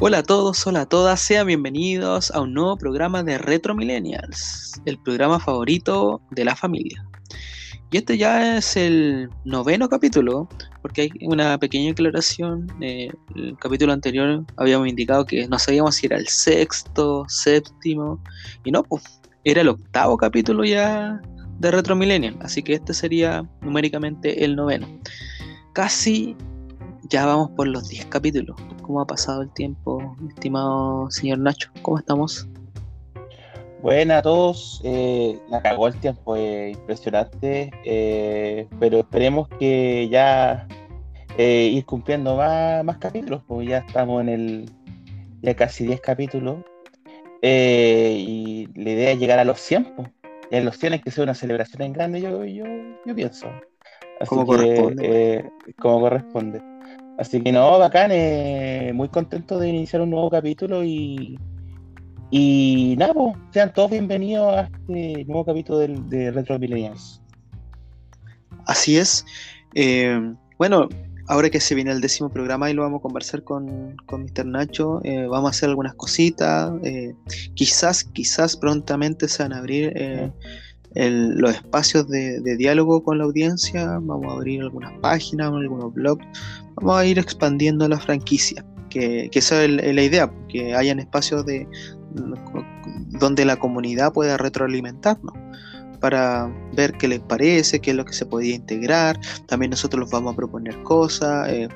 Hola a todos, hola a todas, sean bienvenidos a un nuevo programa de Retro Millennials, el programa favorito de la familia. Y este ya es el noveno capítulo, porque hay una pequeña aclaración. Eh, el capítulo anterior habíamos indicado que no sabíamos si era el sexto, séptimo, y no, pues era el octavo capítulo ya de Retro Millennial, así que este sería numéricamente el noveno. Casi ya vamos por los 10 capítulos. ¿Cómo ha pasado el tiempo, estimado señor Nacho? ¿Cómo estamos? Buenas a todos, eh, la cagó el tiempo, eh, impresionante, eh, pero esperemos que ya eh, ir cumpliendo más, más capítulos, porque ya estamos en el, ya casi 10 capítulos, y la idea es llegar a los 100, pues. y en los 100 hay que ser una celebración en grande, yo, yo, yo pienso. Así Como que, corresponde. eh, como corresponde. Así que no, bacán, eh, muy contento de iniciar un nuevo capítulo y, y nada, pues, sean todos bienvenidos a este nuevo capítulo del- de Retro Millennials. Así es. Eh, bueno, ahora que se viene el décimo programa y lo vamos a conversar con, con Mr. Nacho, eh, vamos a hacer algunas cositas. eh, quizás, quizás prontamente se van a abrir eh, el- los espacios de, de diálogo con la audiencia. Vamos a abrir algunas páginas, algunos blogs. Vamos a ir expandiendo la franquicia. Que, que esa es la idea, que hayan espacios de donde la comunidad pueda retroalimentarnos para ver qué les parece, qué es lo que se podía integrar. También nosotros los vamos a proponer cosas. eh,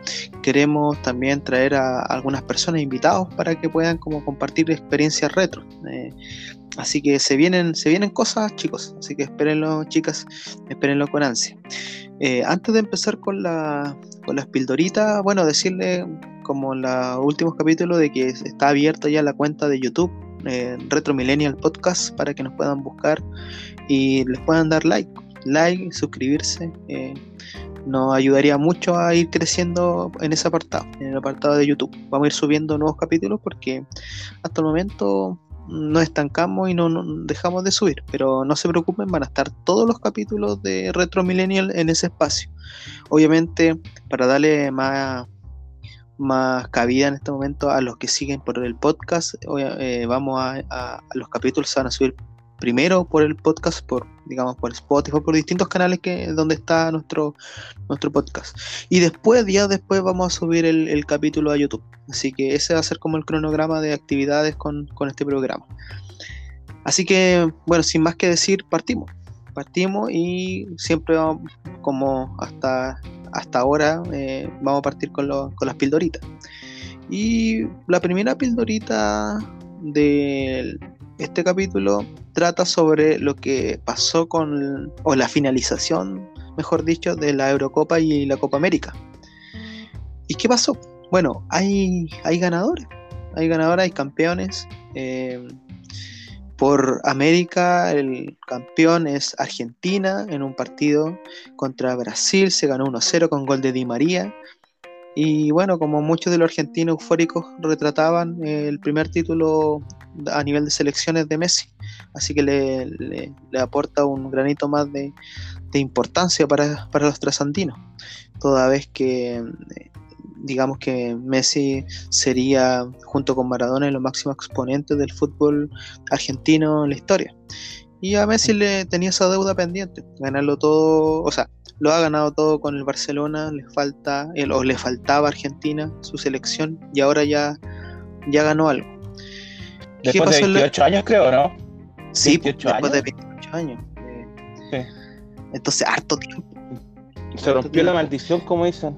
queremos también traer a algunas personas invitados para que puedan como compartir experiencias retro. eh, así que se vienen, se vienen cosas, chicos. Así que espérenlo, chicas, espérenlo con ansia. Eh, antes de empezar con, la, con las pildoritas, bueno, decirle como en los últimos capítulos de que está abierta ya la cuenta de YouTube, eh, Retro Millennial Podcast, para que nos puedan buscar y les puedan dar like, like, suscribirse. eh, nos ayudaría mucho a ir creciendo en ese apartado, en el apartado de YouTube. Vamos a ir subiendo nuevos capítulos porque hasta el momento nos estancamos y no, no dejamos de subir, pero no se preocupen, van a estar todos los capítulos de Retro Millennial en ese espacio. Obviamente, para darle más más cabida en este momento a los que siguen por el podcast. Eh, vamos a, a- a los capítulos se van a subir primero por el podcast, por digamos por Spotify, por distintos canales que donde está nuestro nuestro podcast. Y después, días después, vamos a subir el, capítulo a YouTube. Así que ese va a ser como el cronograma de actividades con, con este programa. Así que, bueno, sin más que decir, partimos. Partimos y siempre vamos, como hasta, hasta ahora, eh, vamos a partir con, lo- con las pildoritas. Y la primera pildorita de este capítulo trata sobre lo que pasó con, o la finalización, mejor dicho, de la Eurocopa y la Copa América. ¿Y qué pasó? Bueno, hay, hay ganadores, hay ganadores, hay campeones. eh, por América, el campeón es Argentina en un partido contra Brasil. Se ganó 1-0 con gol de Di María. Y bueno, como muchos de los argentinos eufóricos retrataban, el primer título a nivel de selecciones de Messi. Así que le, le- aporta un granito más de, de importancia para, para los trasandinos. Toda vez que, eh, digamos que Messi sería, junto con Maradona, los máximos exponentes del fútbol argentino en la historia. Y a Messi le tenía esa deuda pendiente, ganarlo todo, o sea, lo ha ganado todo con el Barcelona, le falta, el- o le faltaba Argentina, su selección, y ahora ya, ya ganó algo. ¿Qué Después de pasó en la- 28 años, creo, ¿no? Sí, pues, 28 después de años. 28 años. eh, Sí. Entonces, harto tiempo. Se rompió la maldición, como dicen.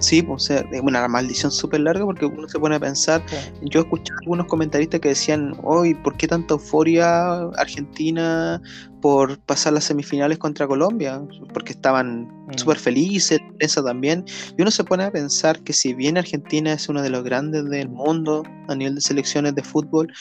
Sí, pues, o sea, es una maldición súper larga porque uno se pone a pensar. Yo escuché algunos comentaristas que decían, hoy, ¿por qué tanta euforia Argentina por pasar las semifinales contra Colombia? Porque estaban Mm. súper felices, la prensa también. Y uno se pone a pensar que si bien Argentina es uno de los grandes del mundo a nivel de selecciones de fútbol,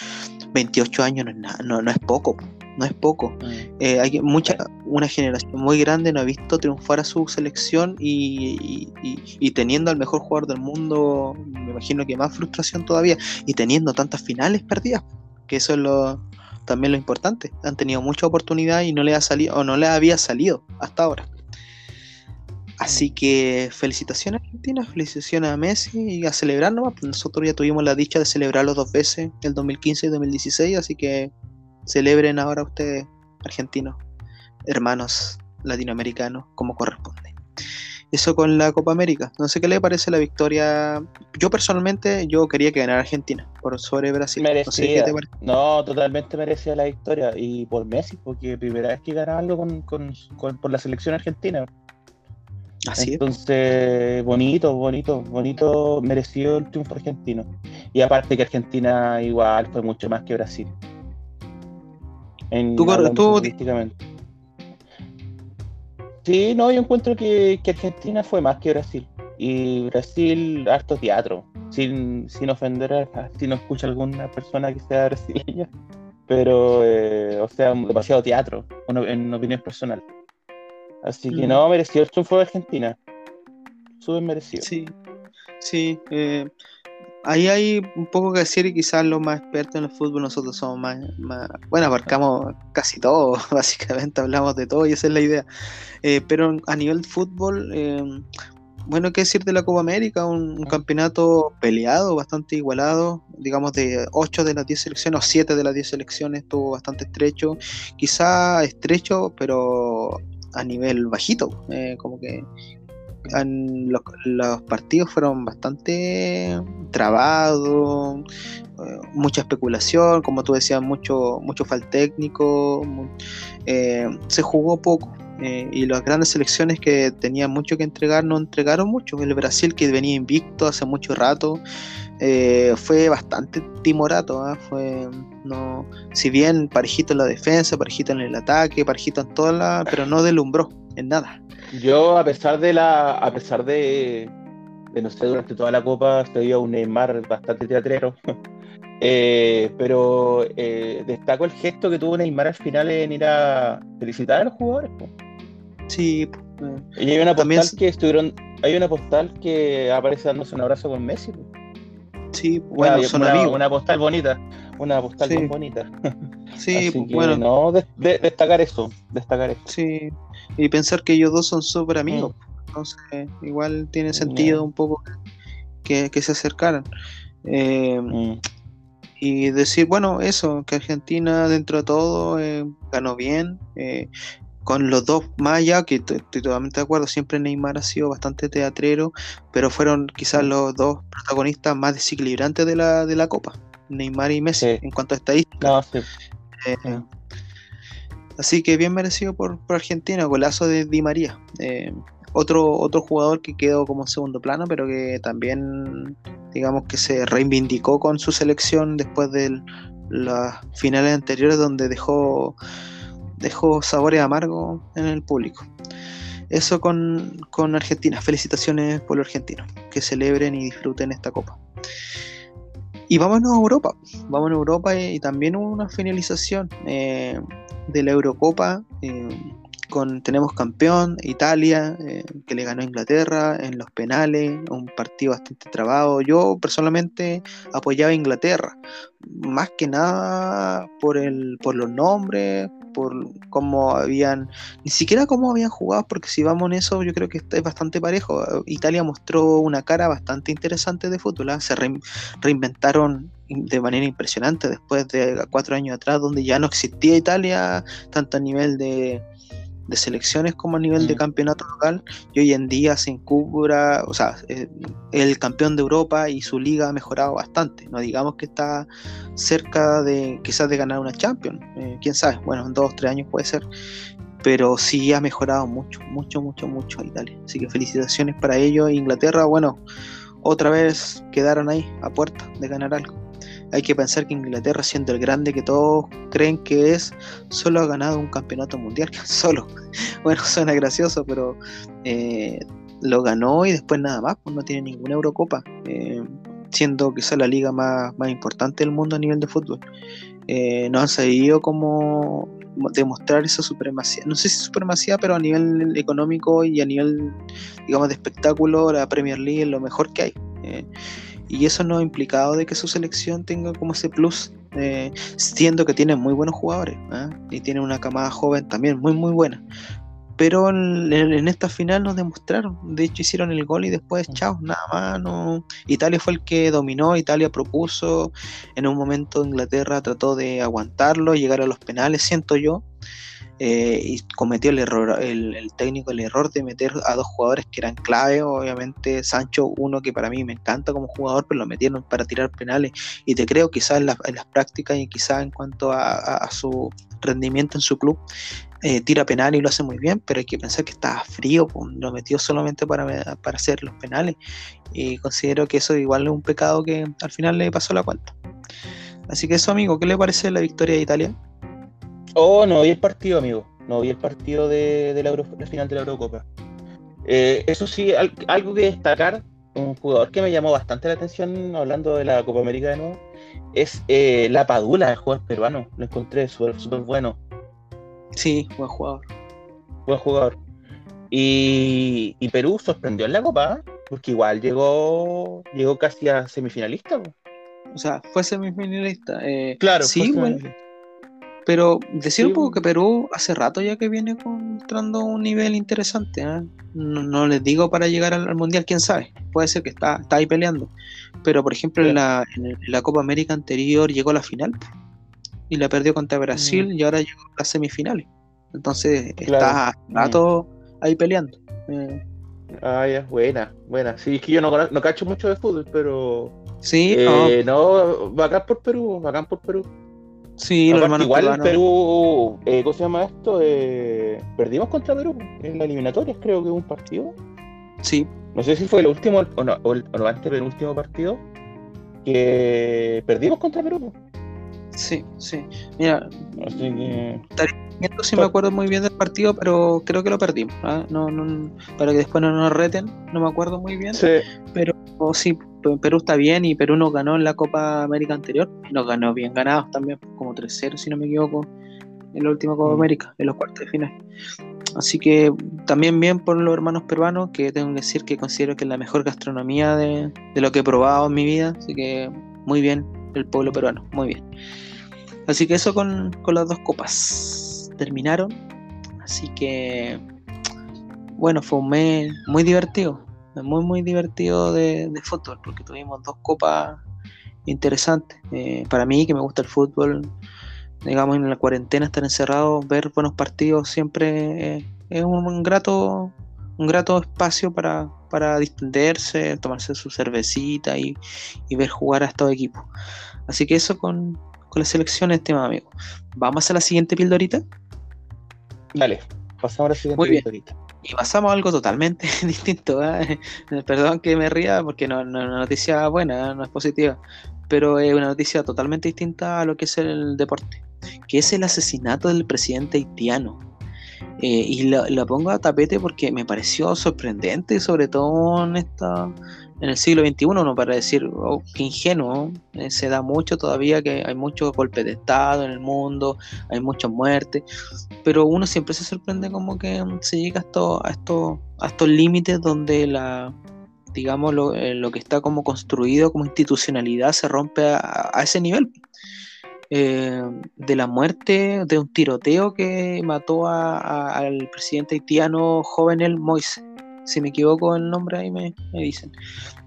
28 años no es, nada, no, no es poco, no es poco. Mm. Eh, hay mucha, una generación muy grande no ha visto triunfar a su selección y, y- y- y teniendo al mejor jugador del mundo, me imagino que más frustración todavía, y teniendo tantas finales perdidas, que eso es lo también lo importante. Han tenido mucha oportunidad y no le ha salido, o no le había salido hasta ahora. Así que felicitaciones a Argentina, felicitaciones a Messi y a celebrar nomás. Pues nosotros ya tuvimos la dicha de celebrarlo dos veces, el 2015 y 2016, así que celebren ahora ustedes, argentinos, hermanos latinoamericanos, como corresponde. Eso con la Copa América. No sé qué le parece la victoria. Yo personalmente, yo quería que ganara Argentina por sobre Brasil. Merecía. No, totalmente merecía la victoria. Y por Messi, porque primera vez que gana algo con, por la selección argentina. Así Entonces, bonito, bonito, bonito, merecido el triunfo argentino. Y aparte que Argentina igual fue mucho más que Brasil. En, ¿Tú, tú Sí, no, yo encuentro que, Argentina fue más que Brasil. Y Brasil, harto teatro. Sin, sin ofender a, si no escucha alguna persona que sea brasileña. Pero, eh, o sea, demasiado teatro, en opinión personal. Así que no, mereció el triunfo de Argentina. Súper merecido. Sí, sí. Eh, ahí hay un poco que decir y quizás los más expertos en el fútbol nosotros somos más, bueno, abarcamos casi todo, básicamente hablamos de todo y esa es la idea. Eh, pero a nivel fútbol, eh, bueno, qué decir de la Copa América, un, campeonato peleado, bastante igualado, digamos de 8 de las 10 selecciones o 7 de las 10 selecciones, estuvo bastante estrecho, quizá estrecho, pero a nivel bajito, eh, como que los, partidos fueron bastante trabados, eh, mucha especulación, como tú decías, mucho, mucho fal técnico, eh, se jugó poco. y las grandes selecciones que tenían mucho que entregar no entregaron mucho. El Brasil que venía invicto hace mucho rato fue bastante timorato. Fue no, si bien parejito en la defensa, parejito en el ataque, parejito en toda la, pero no delumbró en nada. Yo a pesar de la, a pesar de, de no sé, durante toda la copa estoy a un Neymar bastante teatrero. Eh, pero eh, destaco el gesto que tuvo Neymar al final en ir a felicitar a los jugadores. Sí. y hay una postal que estuvieron, hay una postal que aparece dándose un abrazo con Messi. Sí, bueno, son amigos. Una postal bonita una postal muy bonita. Sí, bueno. No, destacar eso, destacar eso. Sí, y pensar que ellos dos son súper amigos. Mm. Entonces, igual tiene sentido un poco que, se acercaran. Eh, mm. Y decir, bueno, eso, que Argentina dentro de todo eh, ganó bien. Eh, con los dos allá, que estoy totalmente de acuerdo, siempre Neymar ha sido bastante teatrero, pero fueron quizás los dos protagonistas más desequilibrantes de la, de la Copa. Neymar y Messi en cuanto a estadística. Eh, así que bien merecido por, Argentina, golazo de Di María. Eh, otro, otro jugador que quedó como segundo plano, pero que también, digamos que se reivindicó con su selección después de las finales anteriores, donde dejó, dejó sabores amargos en el público. Eso con, con Argentina. Felicitaciones por los argentinos. Que celebren y disfruten esta copa. Y vámonos a Europa, vámonos a Europa y, también una finalización eh, de la Eurocopa. Eh, con, tenemos campeón Italia, eh, que le ganó a Inglaterra en los penales, un partido bastante trabado. Yo personalmente apoyaba a Inglaterra, más que nada por, el, por los nombres, por cómo habían, ni siquiera cómo habían jugado, porque si vamos en eso, yo creo que es bastante parejo. Italia mostró una cara bastante interesante de fútbol, ¿ah? se reinventaron de manera impresionante después de cuatro años atrás, donde ya no existía Italia, tanto a nivel de, de selecciones como a nivel de mm. campeonato local y hoy en día se encubra, o sea, eh, el campeón de Europa y su liga ha mejorado bastante, no digamos que está cerca de quizás de ganar una Champions, eh, quién sabe, bueno, en dos o tres años puede ser, pero sí ha mejorado mucho, mucho, mucho, mucho Italia, así que felicitaciones para ellos, Inglaterra, bueno, otra vez quedaron ahí a puerta de ganar algo. Hay que pensar que Inglaterra, siendo el grande que todos creen que es, solo ha ganado un campeonato mundial. Solo. Bueno, suena gracioso, pero eh, lo ganó y después nada más, pues no tiene ninguna Eurocopa. Eh, siendo quizá la liga más, importante del mundo a nivel de fútbol. Eh, no han sabido cómo demostrar esa supremacía, no sé si supremacía, pero a nivel económico y a nivel, digamos, de espectáculo, la Premier League es lo mejor que hay. Y eso no ha implicado de que su selección tenga como ese plus, eh, siendo que tiene muy buenos jugadores ¿ah? y tiene una camada joven también muy muy buena. pero en, esta final nos demostraron. De hecho, hicieron el gol y después, chao, nada más. No. Italia fue el que dominó, Italia propuso. En un momento Inglaterra trató de aguantarlo, llegar a los penales, siento yo. Eh, y cometió el error, el, técnico el error de meter a dos jugadores que eran clave, obviamente Sancho, uno que para mí me encanta como jugador, pero lo metieron para tirar penales y te creo quizás en, las prácticas y quizás en cuanto a, su rendimiento en su club, eh, tira penal y lo hace muy bien, pero hay que pensar que estaba frío, pues, lo metió solamente para, para hacer los penales y considero que eso igual es un pecado que al final le pasó la cuenta. Así que eso amigo, ¿qué le parece la victoria de Italia? Oh, no vi el partido, amigo. No vi el partido de, la, final de la Eurocopa. Eh, eso sí, algo que destacar, un jugador que me llamó bastante la atención, hablando de la Copa América de nuevo, es eh, la Padula, el jugador peruano. Lo encontré súper bueno. Sí, buen jugador. Buen jugador. Y, Perú sorprendió en la Copa, porque igual llegó llegó casi a semifinalista. O sea, fue semifinalista. Eh, claro, sí, bueno. Pero decir un poco que Perú hace rato ya que viene encontrando un nivel interesante. ¿eh? No, les digo para llegar al, Mundial, quién sabe. Puede ser que está, está ahí peleando. Pero por ejemplo en, la, Copa América anterior llegó a la final y la perdió contra Brasil mm. y ahora llegó a las semifinales. Entonces está mm. rato ahí peleando. Eh. Ah, ya, buena, buena. Sí, es que yo no, no cacho mucho de fútbol, pero... Sí, eh, no. no, bacán por Perú, bacán por Perú. Sí, igual Perú, eh, ¿cómo se llama esto? Eh, perdimos contra Perú en la eliminatoria, creo que un partido. Sí. No sé si fue el último o no, o el, o antes del último partido que perdimos contra Perú. Sí, sí. Mira, Así que... si me acuerdo muy bien del partido, pero creo que lo perdimos. ¿ah? No, no, para que después no nos reten, no me acuerdo muy bien. Sí. Pero sí, Perú está bien y Perú nos ganó en la Copa América anterior. Nos ganó bien ganados también, como 3-0 si no me equivoco, en la última Copa mm. América, en los cuartos de final. Así que también bien por los hermanos peruanos, que tengo que decir que considero que es la mejor gastronomía de, lo que he probado en mi vida. Así que muy bien el pueblo peruano, muy bien. Así que eso con, con las dos copas. Terminaron. Así que, bueno, fue un mes muy divertido muy muy divertido de, fútbol porque tuvimos dos copas interesantes. Eh, para mí que me gusta el fútbol, digamos en la cuarentena estar encerrado, ver buenos partidos siempre eh, es un, grato un grato espacio para, para distenderse, tomarse su cervecita y, ver jugar a estos equipos. Así que eso con, con la selección, estimado amigo. Vamos a la siguiente pildorita. Dale, pasamos a la siguiente pildorita. Y pasamos algo totalmente distinto. ¿eh? Perdón que me ría porque no, es una noticia buena, no es positiva, pero es una noticia totalmente distinta a lo que es el deporte, que es el asesinato del presidente haitiano. Eh, y lo, pongo a tapete porque me pareció sorprendente, sobre todo en esta, en el siglo XXI, no para decir oh, que ingenuo, eh, se da mucho todavía, que hay muchos golpes de Estado en el mundo, hay muchas muertes, pero uno siempre se sorprende como que se llega a, esto, estos límites donde la digamos lo, eh, lo, que está como construido como institucionalidad se rompe a, ese nivel. Eh, de la muerte de un tiroteo que mató al presidente haitiano Jovenel Moise si me equivoco el nombre ahí me, dicen,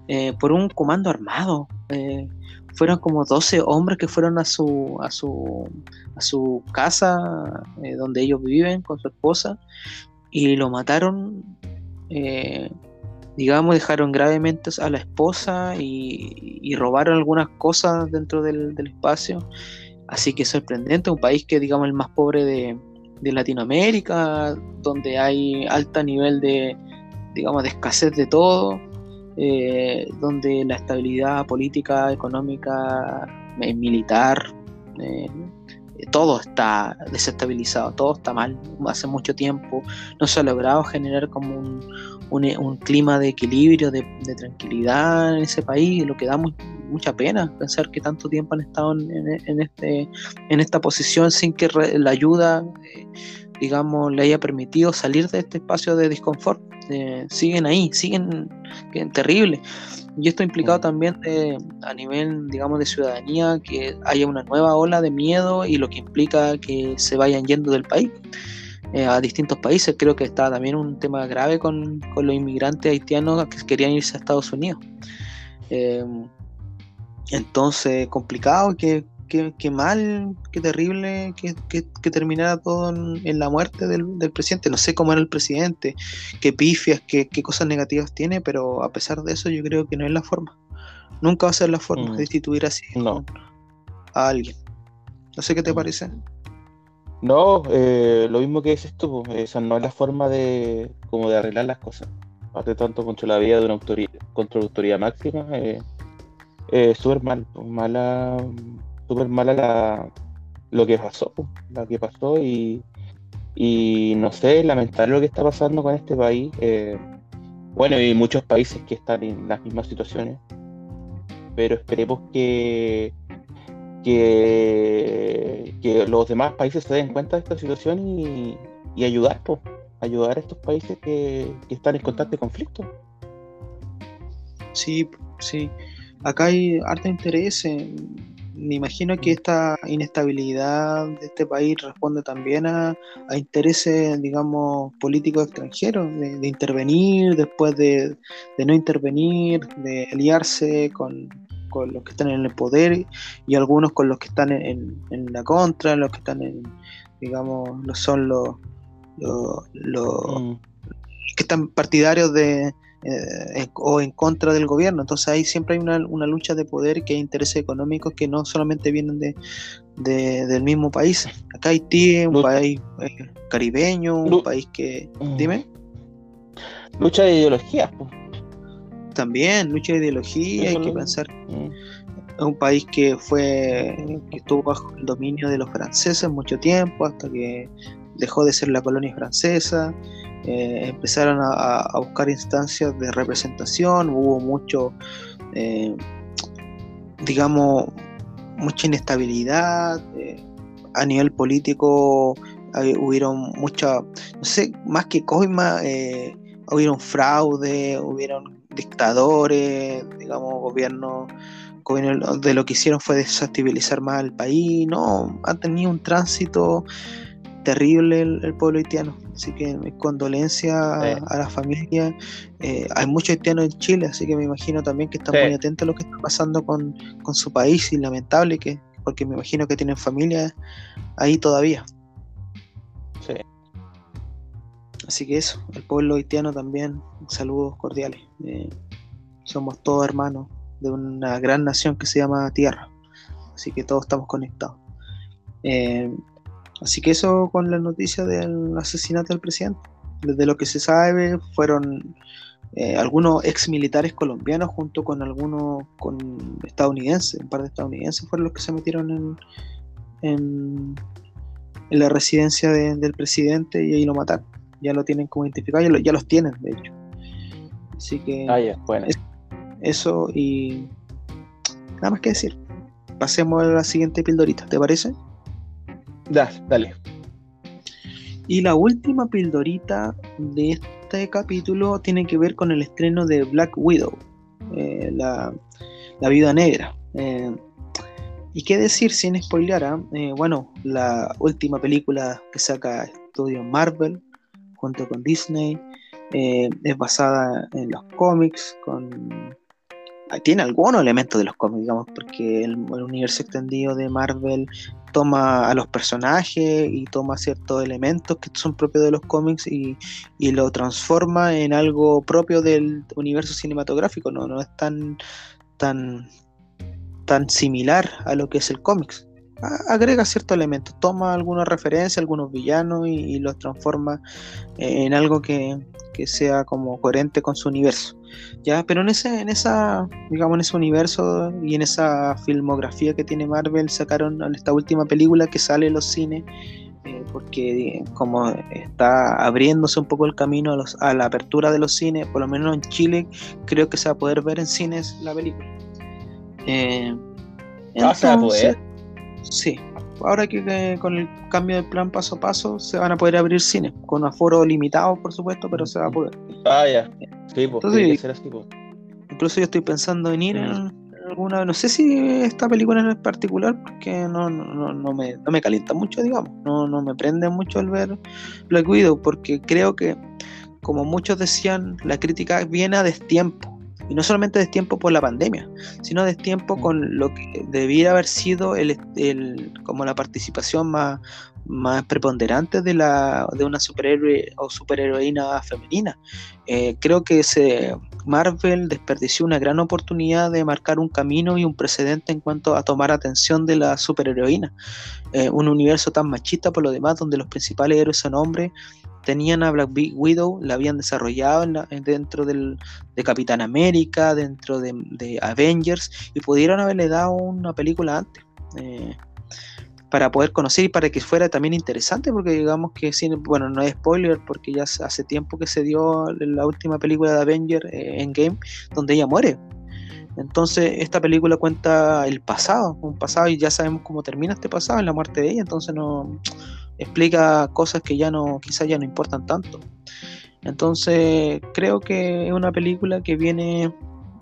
eh, por un comando armado. Eh, fueron como 12 hombres que fueron a su, a su, a su casa eh, donde ellos viven con su esposa y lo mataron, digamos, dejaron gravemente a la esposa y, robaron algunas cosas dentro del, del, espacio. Así que sorprendente, un país que digamos el más pobre de, de Latinoamérica, donde hay alto nivel de, digamos, de escasez de todo, eh, donde la estabilidad política, económica, eh, militar, eh, todo está desestabilizado, todo está mal. Hace mucho tiempo, no se ha logrado generar como un, un, clima de equilibrio, de, tranquilidad en ese país, lo que da mucha pena pensar que tanto tiempo han estado en, este, en esta posición sin que la ayuda digamos, le haya permitido salir de este espacio de disconfort. Eh, siguen ahí, siguen terribles. Y esto ha implicado también a nivel, digamos, de ciudadanía que haya una nueva ola de miedo y lo que implica que se vayan yendo del país. eh, a distintos países. Creo que está también un tema grave con, los inmigrantes haitianos que querían irse a Estados Unidos. Eh, entonces, complicado, que, que, mal, qué terrible que, que, terminara todo en, la muerte del, presidente. No sé cómo era el presidente, qué pifias, qué, qué, cosas negativas tiene, pero a pesar de eso yo creo que no es la forma. Nunca va a ser la forma de mm. destituir así a alguien. No sé qué te mm. parece. No, eh, lo mismo que dices tú, pues, esa no es la forma de como de arreglar las cosas. Hace tanto contra la vida de una autoridad, contra la autoridad máxima, eh, eh, súper mal, pues, mala, súper mala la, lo que pasó, pues, lo que pasó y, y no sé, lamentable lo que está pasando con este país. Eh, bueno, y muchos países que están en las mismas situaciones, pero esperemos que que, que los demás países se den cuenta de esta situación y, ayudar, ayudar a estos países que, están en constante conflicto. Sí, sí. Acá hay harto interés. Me imagino que esta inestabilidad de este país responde también a, intereses, digamos, políticos extranjeros, de, intervenir, después de, de, no intervenir, de aliarse con, con los que están en el poder y algunos con los que están en, la contra, los que están en, digamos, no son los, los, mm. que están partidarios de eh, o en contra del gobierno. Entonces ahí siempre hay una, lucha de poder que hay intereses económicos que no solamente vienen de, del mismo país. Acá Haití un país eh, caribeño, un país que... Mm. Dime. Lucha de ideologías. Pues también, lucha de ideología, hay que pensar mm. es un país que fue que estuvo bajo el dominio de los franceses mucho tiempo, hasta que dejó de ser la colonia francesa, eh, empezaron a, buscar instancias de representación, hubo mucho, eh, digamos, mucha inestabilidad, eh, a nivel político hubieron mucha, no sé, más que coima, hubieron fraude, hubieron dictadores, digamos, gobierno, gobierno de lo que hicieron fue desestabilizar más el país, no, ha tenido un tránsito terrible el, pueblo haitiano, así que mi condolencia a la familia, eh, hay muchos haitianos en Chile, así que me imagino también que están muy atentos a lo que está pasando con, con su país y lamentable que, porque me imagino que tienen familia ahí todavía. Sí. Así que eso, el pueblo haitiano también, saludos cordiales. Eh, somos todos hermanos de una gran nación que se llama Tierra. Así que todos estamos conectados. Eh, así que eso con la noticia del asesinato del presidente. Desde lo que se sabe, fueron eh, algunos ex militares colombianos junto con algunos con estadounidenses, un par de estadounidenses fueron los que se metieron en, en, la residencia del presidente y ahí lo mataron ya lo tienen como identificado, ya, los tienen, de hecho. Así que ah, bueno. eso y nada más que decir. Pasemos a la siguiente pildorita, ¿te parece? Dale. Y la última pildorita de este capítulo tiene que ver con el estreno de Black Widow, eh, la, la Viuda Negra. Eh, y qué decir sin spoiler, ¿ah? eh, bueno, la última película que saca Estudio Marvel, junto con Disney. Eh, es basada en los cómics, con tiene algunos elementos de los cómics, digamos, porque el, universo extendido de Marvel toma a los personajes y toma ciertos elementos que son propios de los cómics y, y lo transforma en algo propio del universo cinematográfico, no, no es tan, tan, tan similar a lo que es el cómics agrega ciertos elementos, toma algunas referencias, algunos villanos y, los transforma en algo que, sea como coherente con su universo. ¿Ya? Pero en ese, en esa, digamos, en ese universo y en esa filmografía que tiene Marvel, sacaron esta última película que sale en los cines. Eh, porque como está abriéndose un poco el camino a, los, a la apertura de los cines, por lo menos en Chile, creo que se va a poder ver en cines la película. Eh, ah, ¿Se va a poder? Sí, ahora que, con el cambio de plan paso a paso se van a poder abrir cines, con aforo limitado por supuesto, pero se va a poder. Ah, ya. Sí, pues, Entonces, ser así, pues. Incluso yo estoy pensando en ir mm. alguna, no sé si esta película en particular, porque no, no, no, me, no me calienta mucho, digamos, no, no me prende mucho el ver Black Widow, porque creo que, como muchos decían, la crítica viene a destiempo. Y no solamente destiempo por la pandemia, sino destiempo con lo que debiera haber sido el, el, como la participación más, más preponderantes de, la, de una superhéroe o superheroína femenina. Eh, creo que Marvel desperdició una gran oportunidad de marcar un camino y un precedente en cuanto a tomar atención de la superheroína. Eh, un universo tan machista por lo demás, donde los principales héroes son hombres, tenían a Black Widow, la habían desarrollado dentro del, de Capitán América, dentro de, Avengers, y pudieron haberle dado una película antes. Eh, para poder conocer y para que fuera también interesante, porque digamos que, bueno, no es spoiler, porque ya hace tiempo que se dio la última película de Avenger eh, en Game, donde ella muere. Entonces, esta película cuenta el pasado, un pasado, y ya sabemos cómo termina este pasado, en la muerte de ella, entonces no explica cosas que ya no, quizás ya no importan tanto. Entonces, creo que es una película que viene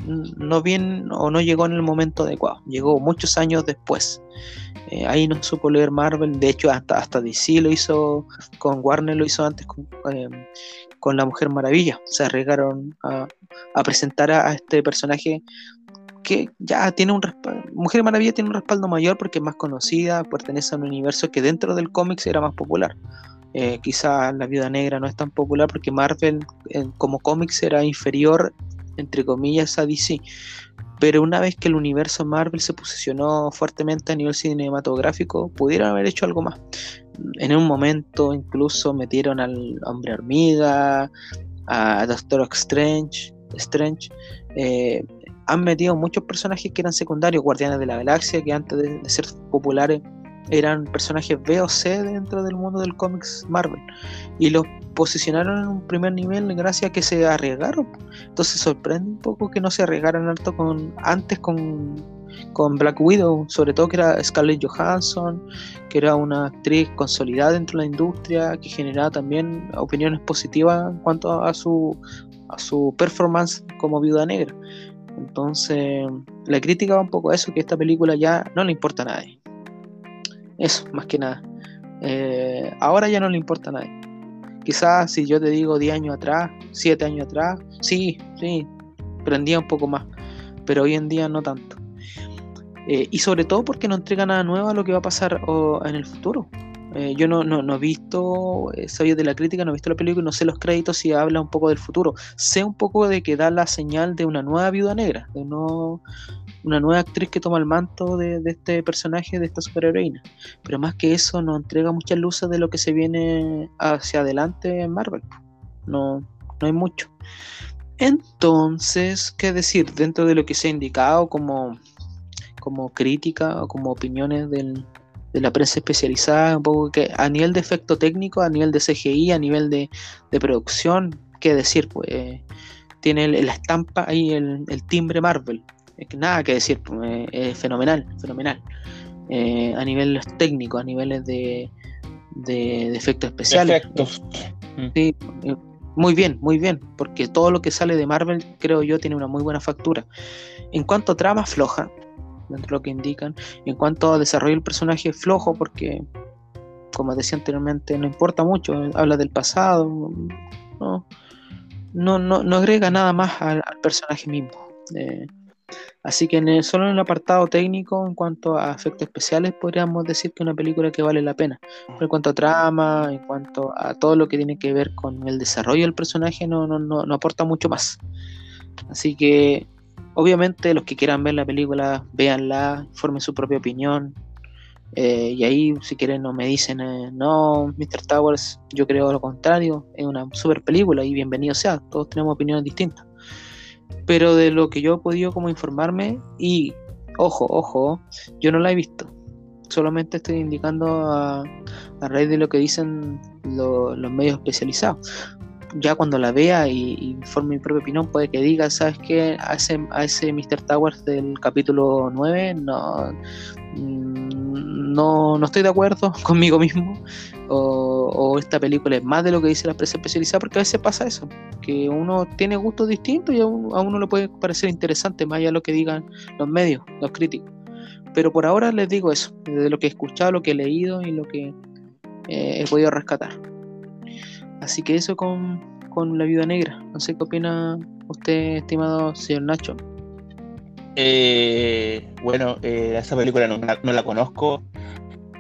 no bien o no llegó en el momento adecuado, llegó muchos años después. Eh, ahí no supo leer Marvel, de hecho hasta, hasta DC lo hizo con Warner, lo hizo antes con, eh, con La Mujer Maravilla. Se arriesgaron a, presentar a, este personaje que ya tiene un respaldo. Mujer Maravilla tiene un respaldo mayor porque es más conocida, pertenece a un universo que dentro del cómics era más popular. Eh, quizá La Viuda Negra no es tan popular porque Marvel como cómics era inferior entre comillas, a DC. Pero una vez que el universo Marvel se posicionó fuertemente a nivel cinematográfico, pudieron haber hecho algo más. En un momento incluso metieron al Hombre Hormiga, a Doctor Strange, Strange eh, han metido muchos personajes que eran secundarios, Guardianes de la Galaxia, que antes de ser populares eran personajes B o C dentro del mundo del cómics Marvel y los posicionaron en un primer nivel gracias a que se arriesgaron. Entonces sorprende un poco que no se arriesgaran alto con antes con, con Black Widow, sobre todo que era Scarlett Johansson, que era una actriz consolidada dentro de la industria, que generaba también opiniones positivas en cuanto a su a su performance como viuda negra. Entonces, la crítica va un poco a eso, que esta película ya no le importa a nadie. Eso, más que nada. Eh, ahora ya no le importa a nadie. Quizás si yo te digo 10 años atrás, 7 años atrás, sí, sí, prendía un poco más. Pero hoy en día no tanto. Eh, y sobre todo porque no entrega nada nuevo a lo que va a pasar en el futuro. Eh, yo no, no, he visto, eh, de la crítica, no he visto la película, no sé los créditos y habla un poco del futuro. Sé un poco de que da la señal de una nueva viuda negra, de una nueva actriz que toma el manto de, este personaje, de esta superheroína. Pero más que eso, no entrega muchas luces de lo que se viene hacia adelante en Marvel. No, no hay mucho. Entonces, ¿qué decir? Dentro de lo que se ha indicado como, como crítica o como opiniones del, de la prensa especializada, un poco que a nivel de efecto técnico, a nivel de CGI, a nivel de, producción, qué decir, pues tiene la estampa ahí, el, timbre Marvel, nada que decir, pues, es fenomenal, fenomenal. Eh, a niveles técnicos, a niveles de, de, efectos especiales. Efectos. Sí, eh, muy bien, muy bien, porque todo lo que sale de Marvel, creo yo, tiene una muy buena factura. En cuanto a trama floja, dentro de lo que indican. En cuanto a desarrollo del personaje, flojo, porque, como decía anteriormente, no importa mucho, habla del pasado, no, no, no, agrega nada más al, personaje mismo. Eh, así que solo en el apartado técnico, en cuanto a efectos especiales, podríamos decir que es una película que vale la pena. Pero en cuanto a trama, en cuanto a todo lo que tiene que ver con el desarrollo del personaje, no, no, no, no aporta mucho más. Así que Obviamente los que quieran ver la película, véanla, formen su propia opinión. Eh, y ahí si quieren no me dicen, eh, no, Mr. Towers, yo creo lo contrario, es una super película y bienvenido sea, todos tenemos opiniones distintas. Pero de lo que yo he podido como informarme, y ojo, ojo, yo no la he visto, solamente estoy indicando a, raíz de lo que dicen los medios especializados ya cuando la vea y, forme mi propia opinión, puede que diga, ¿sabes qué? A ese, a ese Mr. Towers del capítulo 9 no, mm, no, no estoy de acuerdo conmigo mismo. O, esta película es más de lo que dice la prensa especializada, porque a veces pasa eso, que uno tiene gustos distintos y a uno, le puede parecer interesante, más allá de lo que digan los medios, los críticos. Pero por ahora les digo eso, de lo que he escuchado, lo que he leído y lo que eh, he podido rescatar. Así que eso con, con La Viuda Negra. No sé qué opina usted, estimado señor Nacho. Eh, bueno, eh, esa película no, la conozco.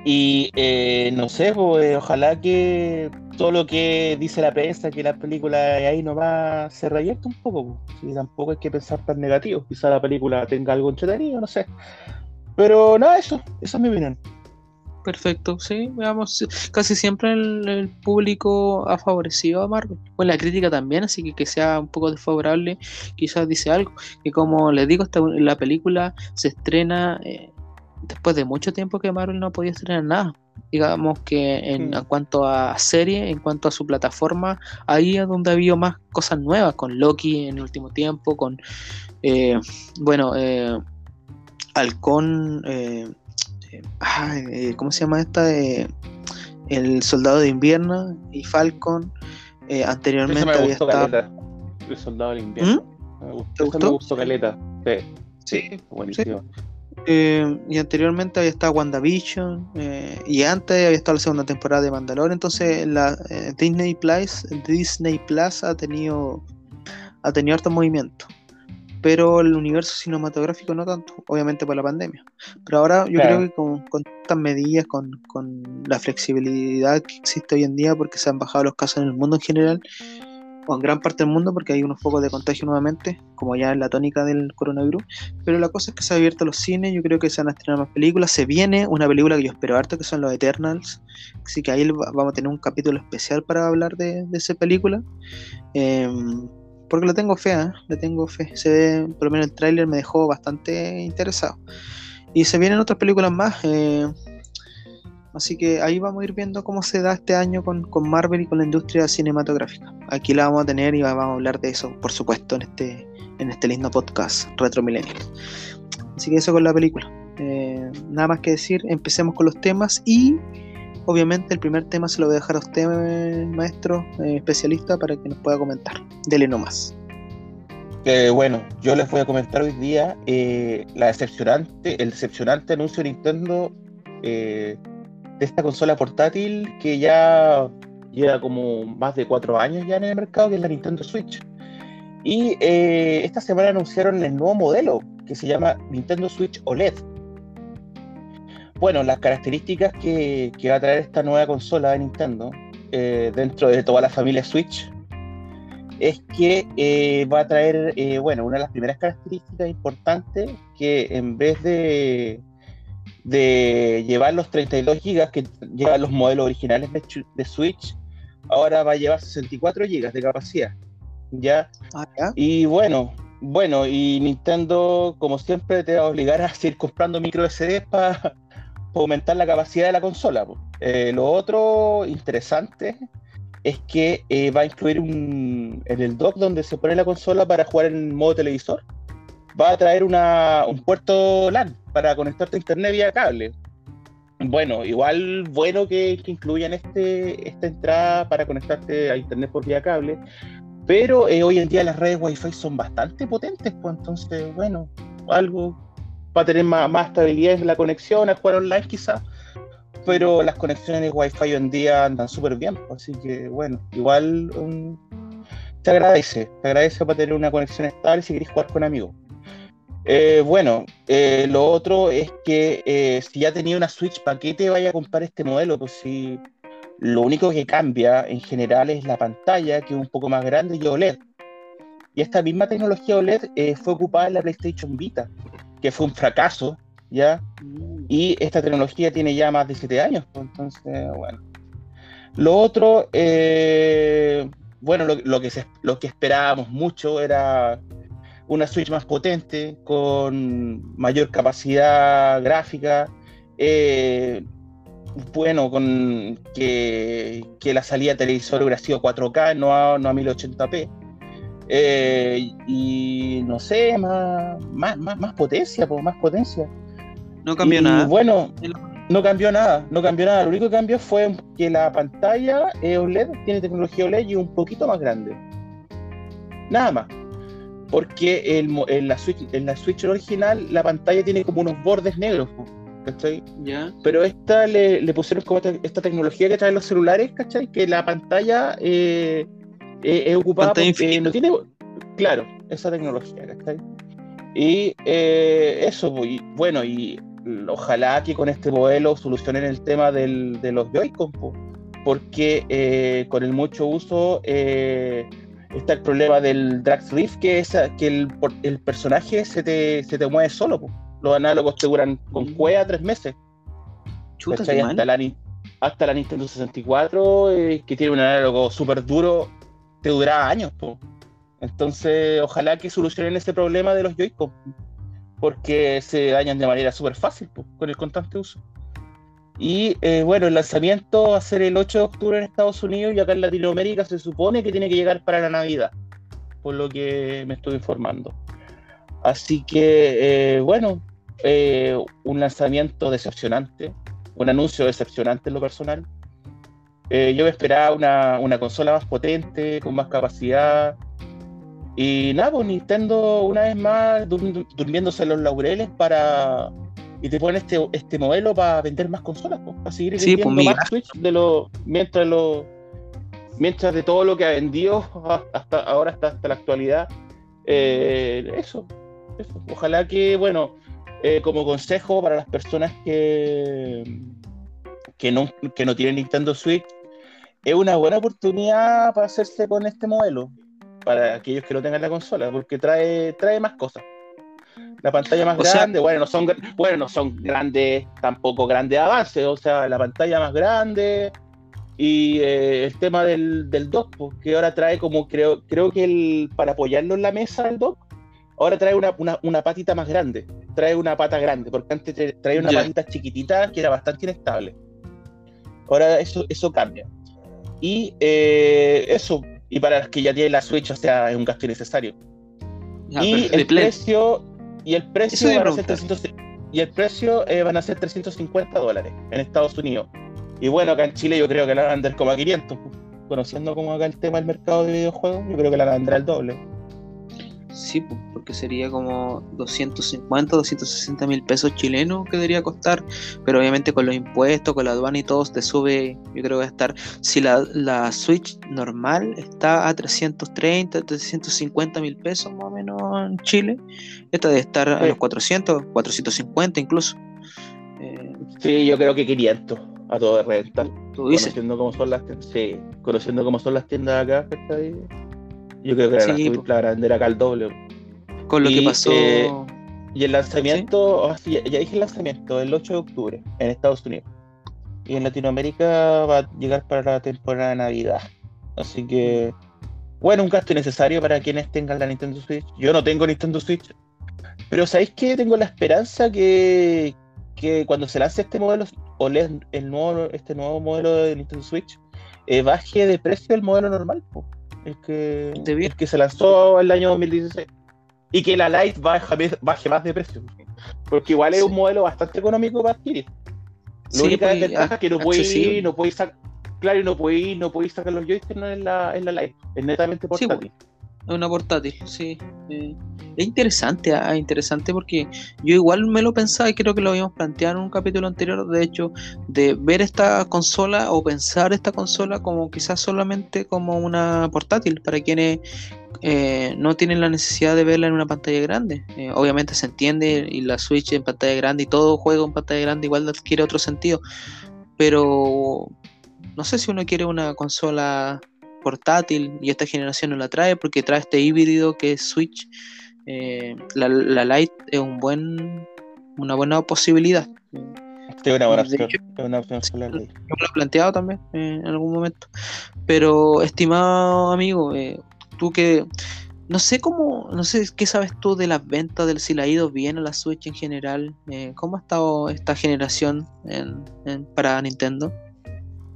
Y eh, no sé, pues, ojalá que todo lo que dice la prensa, que la película ahí no va se reyerta un poco. Pues. tampoco hay que pensar tan negativo. Quizá la película tenga algo entretenido, no sé. Pero nada, eso, esa es mi opinión. Perfecto, sí, veamos, casi siempre el, público ha favorecido a Marvel, pues la crítica también, así que que sea un poco desfavorable, quizás dice algo, que como les digo, esta, la película se estrena eh, después de mucho tiempo que Marvel no podía estrenar nada, digamos que en, mm. cuanto a serie, en cuanto a su plataforma, ahí es donde ha habido más cosas nuevas, con Loki en el último tiempo, con, eh, bueno, eh, Halcón... Eh, eh, ¿cómo se llama esta? Eh, el Soldado de Invierno y Falcon. Eh, anteriormente había estado. El Soldado de Invierno. ¿Mm? Me gustó, ¿Te gustó? caleta. Sí, buenísimo. y anteriormente había estado WandaVision. y antes había estado la segunda temporada de Mandalorian. Entonces la Disney Plus, Disney Plus ha tenido ha tenido harto movimiento pero el universo cinematográfico no tanto, obviamente por la pandemia. Pero ahora yo creo que con, estas medidas, con, la flexibilidad que existe hoy en día, porque se han bajado los casos en el mundo en general, o en gran parte del mundo, porque hay unos focos de contagio nuevamente, como ya en la tónica del coronavirus. Pero la cosa es que se han abierto los cines, yo creo que se van a estrenar más películas. Se viene una película que yo espero harto, que son los Eternals. Así que ahí vamos a tener un capítulo especial para hablar de, de esa película. Eh, porque le tengo fe, ¿eh? tengo fe. Se ve, por lo menos el tráiler me dejó bastante interesado. Y se vienen otras películas más. Eh, así que ahí vamos a ir viendo cómo se da este año con, Marvel y con la industria cinematográfica. Aquí la vamos a tener y vamos a hablar de eso, por supuesto, en este, en este lindo podcast Retro Millennial. Así que eso con la película. Eh, nada más que decir, empecemos con los temas y Obviamente el primer tema se lo voy a dejar a usted, maestro, eh, especialista, para que nos pueda comentar. Dele nomás. Eh, bueno, yo les voy a comentar hoy día eh, el decepcionante anuncio de Nintendo de esta consola portátil que ya lleva como más de cuatro años ya en el mercado, que es la Nintendo Switch. Y esta semana anunciaron el nuevo modelo que se llama Nintendo Switch OLED bueno, las características que, va a traer esta nueva consola de Nintendo eh, dentro de toda la familia Switch es que eh, va a traer, eh, bueno, una de las primeras características importantes que en vez de, de llevar los 32 GB que llevan los modelos originales de, Switch, ahora va a llevar 64 GB de capacidad. ¿ya? Ah, ¿ya? Y bueno, bueno, y Nintendo, como siempre, te va a obligar a seguir comprando micro SD para aumentar la capacidad de la consola. Eh, lo otro interesante es que eh, va a incluir un, en el dock donde se pone la consola para jugar en modo televisor, va a traer un puerto LAN para conectarte a internet vía cable. Bueno, igual bueno que, incluyan este, esta entrada para conectarte a internet por vía cable, pero eh, hoy en día las redes Wi-Fi son bastante potentes, pues entonces, bueno, algo para tener más, estabilidad en la conexión, a jugar online quizás, pero las conexiones Wi-Fi hoy en día andan súper bien, pues, así que bueno, igual um, te agradece, te agradece para tener una conexión estable si querés jugar con amigos. Eh, bueno, eh, lo otro es que eh, si ya tenía una Switch, ¿para qué te vaya a comprar este modelo? Pues si lo único que cambia en general es la pantalla, que es un poco más grande y OLED. Y esta misma tecnología OLED fue ocupada en la PlayStation Vita que fue un fracaso, ¿ya? Mm. Y esta tecnología tiene ya más de 7 años, pues, entonces, bueno. Lo otro, eh, bueno, lo, que lo que esperábamos mucho era una Switch más potente, con mayor capacidad gráfica, eh, bueno, con que, la salida de televisor hubiera sido 4K, no a, no a 1080p. Eh, y no sé, más, más, más, potencia, pues, más potencia. No cambió nada. Bueno, No cambió nada, no cambió nada. Lo único que cambió fue que la pantalla OLED tiene tecnología OLED y un poquito más grande. Nada más. Porque en, la Switch, en la Switch original la pantalla tiene como unos bordes negros. ¿Cachai? Pero esta le, pusieron como esta, tecnología que traen los celulares, ¿cachai? Que la pantalla eh, eh, es ocupada porque no tiene. Claro, esa tecnología, ¿cachai? Y eh, eso, pues, bueno, y ojalá que con este modelo solucionen el tema del, de los Joy-Con, porque eh, con el mucho uso eh, está el problema del drag Rift, que es que el, el personaje se te, se te, mueve solo. Los análogos te duran con mm. cueva tres meses. hasta, la, hasta la Nintendo 64, eh, que tiene un análogo súper duro, te dura años. Entonces, ojalá que solucionen ese problema de los Joy-Con porque se dañan de manera súper fácil con el constante uso. Y eh, bueno, el lanzamiento va a ser el 8 de octubre en Estados Unidos y acá en Latinoamérica se supone que tiene que llegar para la Navidad, por lo que me estoy informando. Así que, eh, bueno, eh, un lanzamiento decepcionante, un anuncio decepcionante en lo personal. Yo me esperaba una, una consola más potente, con más capacidad, y nada, pues Nintendo una vez más durmiéndose en los laureles para. Y te ponen este, este modelo para vender más consolas, pues, para seguir sí, pues, vendiendo más Switch de lo, mientras lo, mientras de todo lo que ha vendido hasta ahora hasta, hasta la actualidad. Eh, eso, Ojalá que, bueno, eh, como consejo para las personas que, que, no, que no tienen Nintendo Switch, es una buena oportunidad para hacerse con este modelo para aquellos que no tengan la consola, porque trae, trae más cosas. La pantalla más grande, bueno, no son, bueno, no son grandes, tampoco grandes avances, o sea, la pantalla más grande y eh, el tema del, del dock, que ahora trae como, creo, creo que el, para apoyarlo en la mesa el dock, ahora trae una, una, patita más grande, trae una pata grande, porque antes traía una patita chiquitita que era bastante inestable. Ahora eso, eso cambia. Y eh, eso, y para los que ya tienen la Switch, o sea, es un gasto innecesario. y, el precio, y el precio van a ser 300, y el precio eh, van a ser 350 dólares en Estados Unidos. Y bueno, acá en Chile yo creo que la van a vender como a 500. Conociendo cómo acá el tema del mercado de videojuegos, yo creo que la van a vender al doble. Sí, porque sería como 250, 260 mil pesos chilenos que debería costar, pero obviamente con los impuestos, con la aduana y todo, te sube, yo creo que va a estar, si la, la Switch normal está a 330, 350 mil pesos más o menos en Chile, esta debe estar a los 400, 450 incluso. Eh, sí, yo creo que 500 a todo de reventar. Conociendo cómo son las, sí, conociendo cómo son las tiendas acá, está ahí yo creo que la, sí, la, la vender acá al doble. Con lo que pasó. Eh, y el lanzamiento, oh, ya, dije el lanzamiento, el 8 de octubre en Estados Unidos. Y en Latinoamérica va a llegar para la temporada de Navidad. Así que, bueno, un gasto innecesario para quienes tengan la Nintendo Switch. Yo no tengo Nintendo Switch. Pero ¿sabéis que Tengo la esperanza que, que cuando se lance este modelo OLED, el nuevo, este nuevo modelo de Nintendo Switch, eh, baje de precio el modelo normal el que, que se lanzó el año 2016. Y que la Lite baje, baje más de precio. Porque igual es un modelo bastante económico para adquirir. La única pues, desventaja es que no puedes ir, no puedes sacar, claro, no puedes ir, no puedes sacar los joysticks en la, en la Lite. Es netamente pues, portátil. es una portátil, sí. Eh, es interesante, ah, interesante porque yo igual me lo pensaba y creo que lo habíamos planteado en un capítulo anterior, de hecho, de ver esta consola o pensar esta consola como quizás solamente como una portátil para quienes eh, no tienen la necesidad de verla en una pantalla grande. Eh, obviamente se entiende y la Switch en pantalla grande y todo juego en pantalla grande igual adquiere otro sentido, pero no sé si uno quiere una consola portátil y esta generación no la trae porque trae este híbrido que es Switch eh, la, la Lite es un buen una buena posibilidad. Sí, una buena opción. una opción lo he planteado también eh, en algún momento. Pero, estimado amigo, eh, tú que no sé cómo, no sé qué sabes tú de las ventas, del si le ha ido bien a la Switch en general. ¿Cómo ha estado esta generación para Nintendo?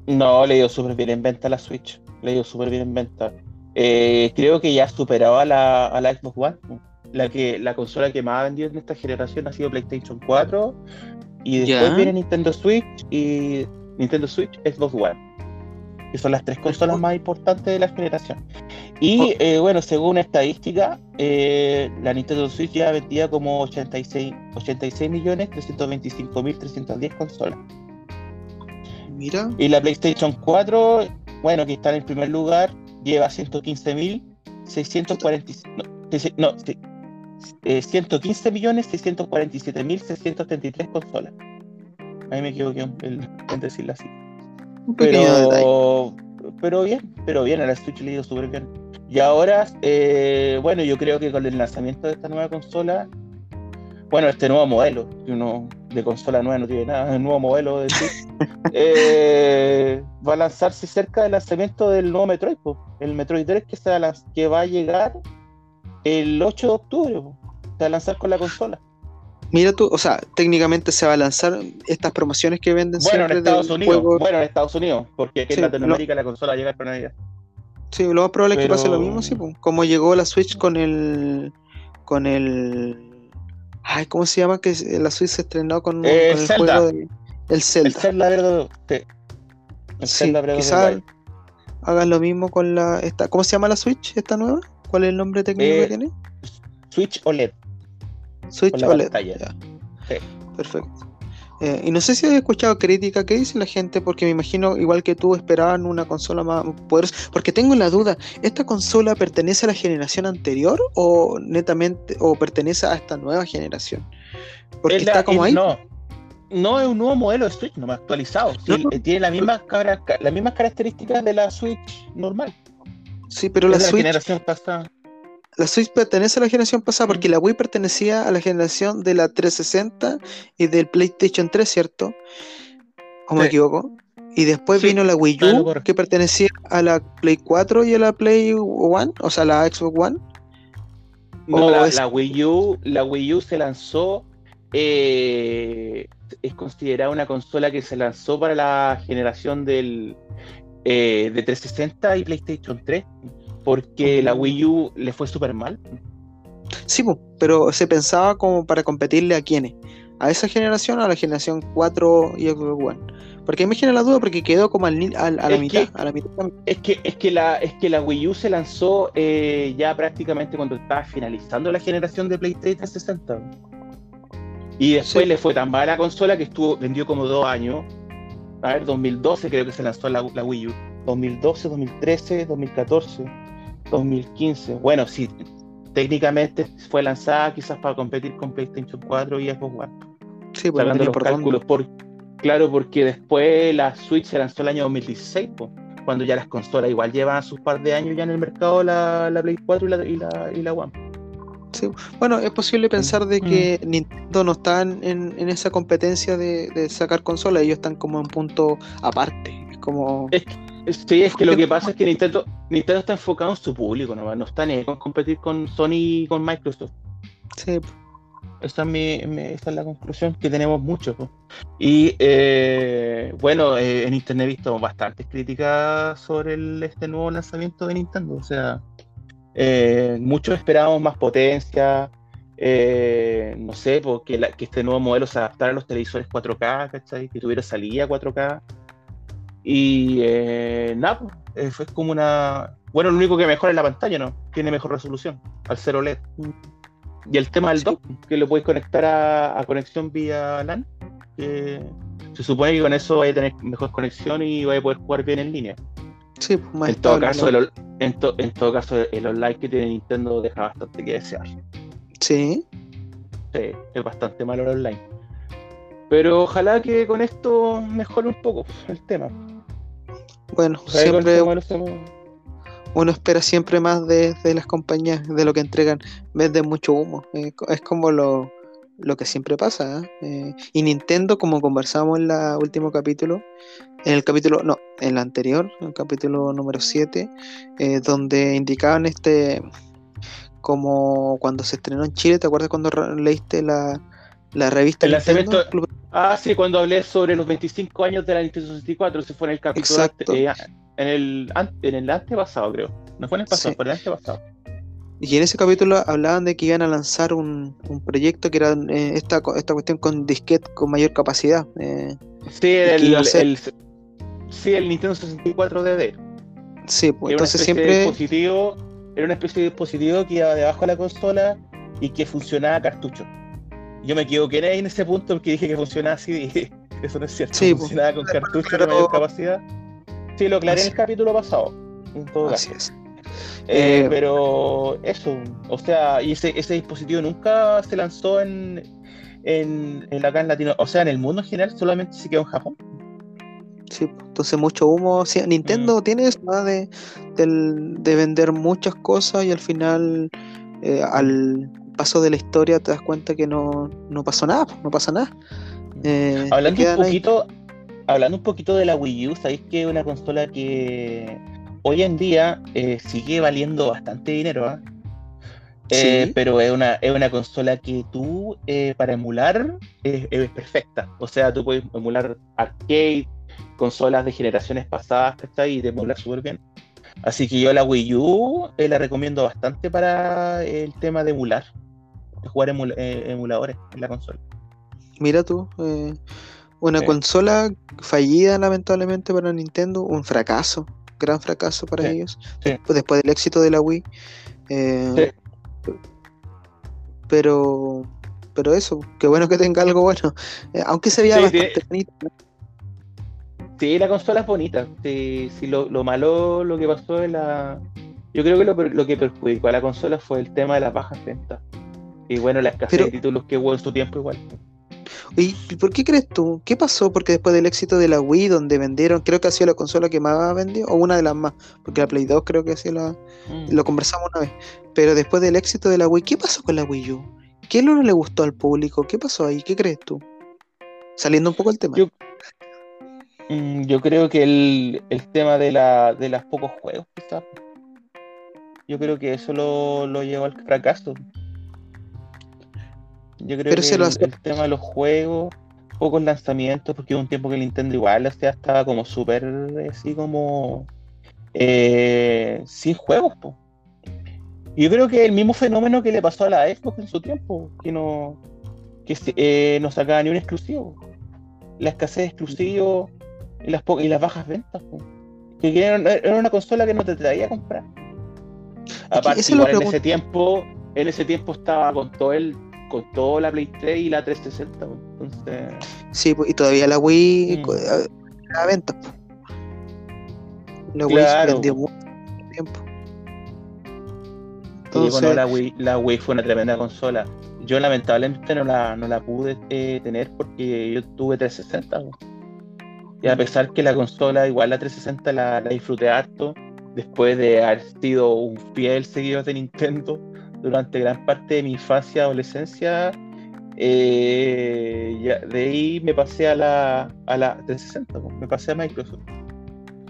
No, le ido súper bien en venta a la Switch. Le ha ido súper bien en venta. creo que ya superaba a la, a la Xbox One la que la consola que más ha vendido en esta generación ha sido PlayStation 4 Y después viene Nintendo Switch y Nintendo Switch Xbox One. Que son las tres consolas más importantes de la generación. Y oh. eh, bueno, según estadística, eh, la Nintendo Switch ya vendía como 86, 86 millones 325 mil 310 consolas. Mira. Y la PlayStation 4, bueno, que está en el primer lugar, lleva 115 mil 645. No, no 115 millones 647 mil 633 consolas. Ahí me equivoqué en, decirlo así. pero, pero bien, pero bien, a la Switch le ha ido súper bien. Y ahora, eh, bueno, yo creo que con el lanzamiento de esta nueva consola, bueno, este nuevo modelo, que uno de consola nueva no tiene nada, el nuevo modelo de eh, va a lanzarse cerca del lanzamiento del nuevo Metroid, el Metroid 3 que, se va, que va a llegar el 8 de octubre, se va a lanzar con la consola. Mira tú, o sea, técnicamente se va a lanzar estas promociones que venden bueno, en Estados Unidos, Bueno, en Estados Unidos, porque aquí en Latinoamérica la consola llega para Navidad. Sí, lo más probable es que pase lo mismo, sí, como llegó la Switch con el con el ay, ¿cómo se llama? Que la Switch se estrenó con, eh, el juego de, el Zelda. El Zelda verde, sí. El Zelda verde hagan lo mismo con la esta, ¿cómo se llama la Switch esta nueva? ¿Cuál es el nombre técnico que eh, tiene? Switch OLED. Switch OLED. Sí. Perfecto. Eh, y no sé si has escuchado crítica, ¿qué dice la gente? Porque me imagino, igual que tú, esperaban una consola más poderosa. Porque tengo la duda, ¿esta consola pertenece a la generación anterior o netamente, o pertenece a esta nueva generación? Porque está como ahí. No, no es un nuevo modelo de Switch, no más actualizado. Tiene las mismas, las mismas características de la Switch normal. Sí, pero la, Switch. generación pasada la Switch pertenece a la generación pasada porque la Wii pertenecía a la generación de la 360 y del PlayStation 3, ¿cierto? ¿O me equivoco? Y después vino la Wii U, que pertenecía a la Play 4 y a la Play One, o sea, la Xbox One. No, la, Wii U, la Wii U se lanzó, eh, es considerada una consola que se lanzó para la generación del eh, de 360 y PlayStation 3 porque la Wii U le fue súper mal. Sí, pero se pensaba como para competirle a quiénes. ¿A esa generación o a la generación 4 y Xbox One? Porque me genera la duda porque quedó como al, a, la mitad, Es que, es, que la, es que la Wii U se lanzó eh, ya prácticamente cuando estaba finalizando la generación de PlayStation 60. Y después le fue tan mala la consola que estuvo vendió como dos años. A ver, 2012 creo que se lanzó la, la Wii U. 2012, 2013, 2014. 2015. Bueno, sí, técnicamente fue lanzada quizás para competir con PlayStation 4 y Xbox One. Sí, pues los cálculos. Por, claro, porque después la Switch se lanzó el año 2016, cuando ya las consolas igual llevan sus par de años ya en el mercado la, la Play 4 y la, y la, y la One. Sí. Bueno, es posible pensar de que mm. Nintendo no está en, en esa competencia de, de, sacar consolas, ellos están como en punto aparte. Es como. Sí, es que lo que pasa es que Nintendo, Nintendo está enfocado en su público, no, no está ni con competir con Sony y con Microsoft. Sí. Esa es, mi, esa es la conclusión que tenemos muchos. Y eh, bueno, eh, en internet he visto bastantes críticas sobre este nuevo lanzamiento de Nintendo. O sea, eh, muchos esperábamos más potencia, no sé, porque que este nuevo modelo se adaptara a los televisores 4K, ¿cachai? Que tuviera salida 4K. Y eh, nada, pues, eh, fue como una. Bueno, lo único que mejora es la pantalla, ¿no? Tiene mejor resolución al 0 LED. Y el tema del dock, que lo puedes conectar a, conexión vía LAN. se supone que con eso vaya a tener mejor conexión y vaya a poder jugar bien en línea. Sí, pues, más en, todo caso, el, en, en, todo caso, el online que tiene Nintendo deja bastante que desear. Sí. Sí, es bastante malo el online. Pero ojalá que con esto mejore un poco el tema. Bueno, siempre uno espera siempre más de, las compañías, de lo que entregan, vende mucho humo. Eh, es como lo, que siempre pasa. ¿eh? Eh, y Nintendo, como conversamos en el último capítulo, en el capítulo, no, en el anterior, en el capítulo número 7, donde indicaban este, como cuando se estrenó en Chile, ¿te acuerdas cuando leíste la, la revista? El lanzamiento, Ah, sí, cuando hablé sobre los 25 años de la Nintendo 64, se fue en el capítulo eh, en el en el antepasado, creo. No fue en el pasado, fue en el antepasado. Y en ese capítulo hablaban de que iban a lanzar un, un proyecto que era eh, esta, esta cuestión con disquete con mayor capacidad. Eh, sí, el, el, sí, el Nintendo 64 DD. Sí, pues entonces siempre. dispositivo, era una especie de dispositivo que iba debajo de la consola y que funcionaba cartucho. Yo me equivoqué en ese punto porque dije que funcionaba así y dije, eso no es cierto. Sí, funcionaba con cartucho de mayor capacidad. Sí, lo aclaré en el capítulo pasado. En todo Así es. Eh, eh, pero eso, o sea, y ese, ese dispositivo nunca se lanzó en, en, en acá en Latino, o sea, en el mundo en general solamente se quedó en Japón. Sí, entonces mucho humo. Nintendo mm. tiene eso de, de, vender muchas cosas y al final, eh, al paso de la historia, te das cuenta que no, no pasó nada, no pasa nada. Eh, hablando un poquito, hablando un poquito de la Wii U, sabéis que es una consola que hoy en día eh, sigue valiendo bastante dinero, ¿ah? pero es una, es una consola que tú para emular es, es, perfecta. O sea, tú puedes emular arcade, consolas de generaciones pasadas, está Y de emular súper bien. Así que yo la Wii U eh, la recomiendo bastante para el tema de emular, de jugar eh, emuladores en la consola. Mira tú, eh, una consola fallida lamentablemente para Nintendo, un fracaso, gran fracaso para ellos, después del éxito de la Wii. Pero pero eso, qué bueno que tenga algo bueno, aunque se veía bastante bonito. Sí, la consola es bonita. Sí, lo, malo, lo que pasó en la. Yo creo que lo, que perjudicó a la consola fue el tema de las bajas ventas. Y bueno, la escasez de títulos que hubo en su tiempo igual. ¿Y por qué crees tú? ¿Qué pasó? Porque después del éxito de la Wii, donde vendieron, creo que ha sido la consola que más vendió, o una de las más, porque la Play 2 creo que ha la. Mm. Lo conversamos una vez. Pero después del éxito de la Wii, ¿qué pasó con la Wii U? ¿Qué no le gustó al público? ¿Qué pasó ahí? ¿Qué crees tú? Saliendo un poco el tema. Mm, yo creo que el, tema de, la, de los pocos juegos, quizás. Yo creo que eso lo, lo llevó al fracaso. Yo creo que el, tema de los juegos, pocos lanzamientos, porque hubo un tiempo que Nintendo igual estaba como súper así como eh, sin juegos. Yo creo que el mismo fenómeno que le pasó a la Xbox en su tiempo, que no, que eh, no sacaba ni un exclusivo. La escasez de exclusivos y las, y las bajas ventas. Que era, una consola que no te traía a comprar. Aparte, igual en ese tiempo, en ese tiempo estaba con todo el, con toda la Play 3 y la 360. Entonces... Sí, y todavía la Wii mm. a venta. La Wii vendió mucho tiempo. Entonces... la, Wii, la Wii fue una tremenda consola. Yo lamentablemente no la, no la pude eh, tener porque yo tuve 360. Y a pesar que la consola, igual la 360 la, disfruté harto, después de haber sido un fiel seguidor de Nintendo durante gran parte de mi infancia y adolescencia, eh, de ahí me pasé a la, a la 360, me pasé a Microsoft.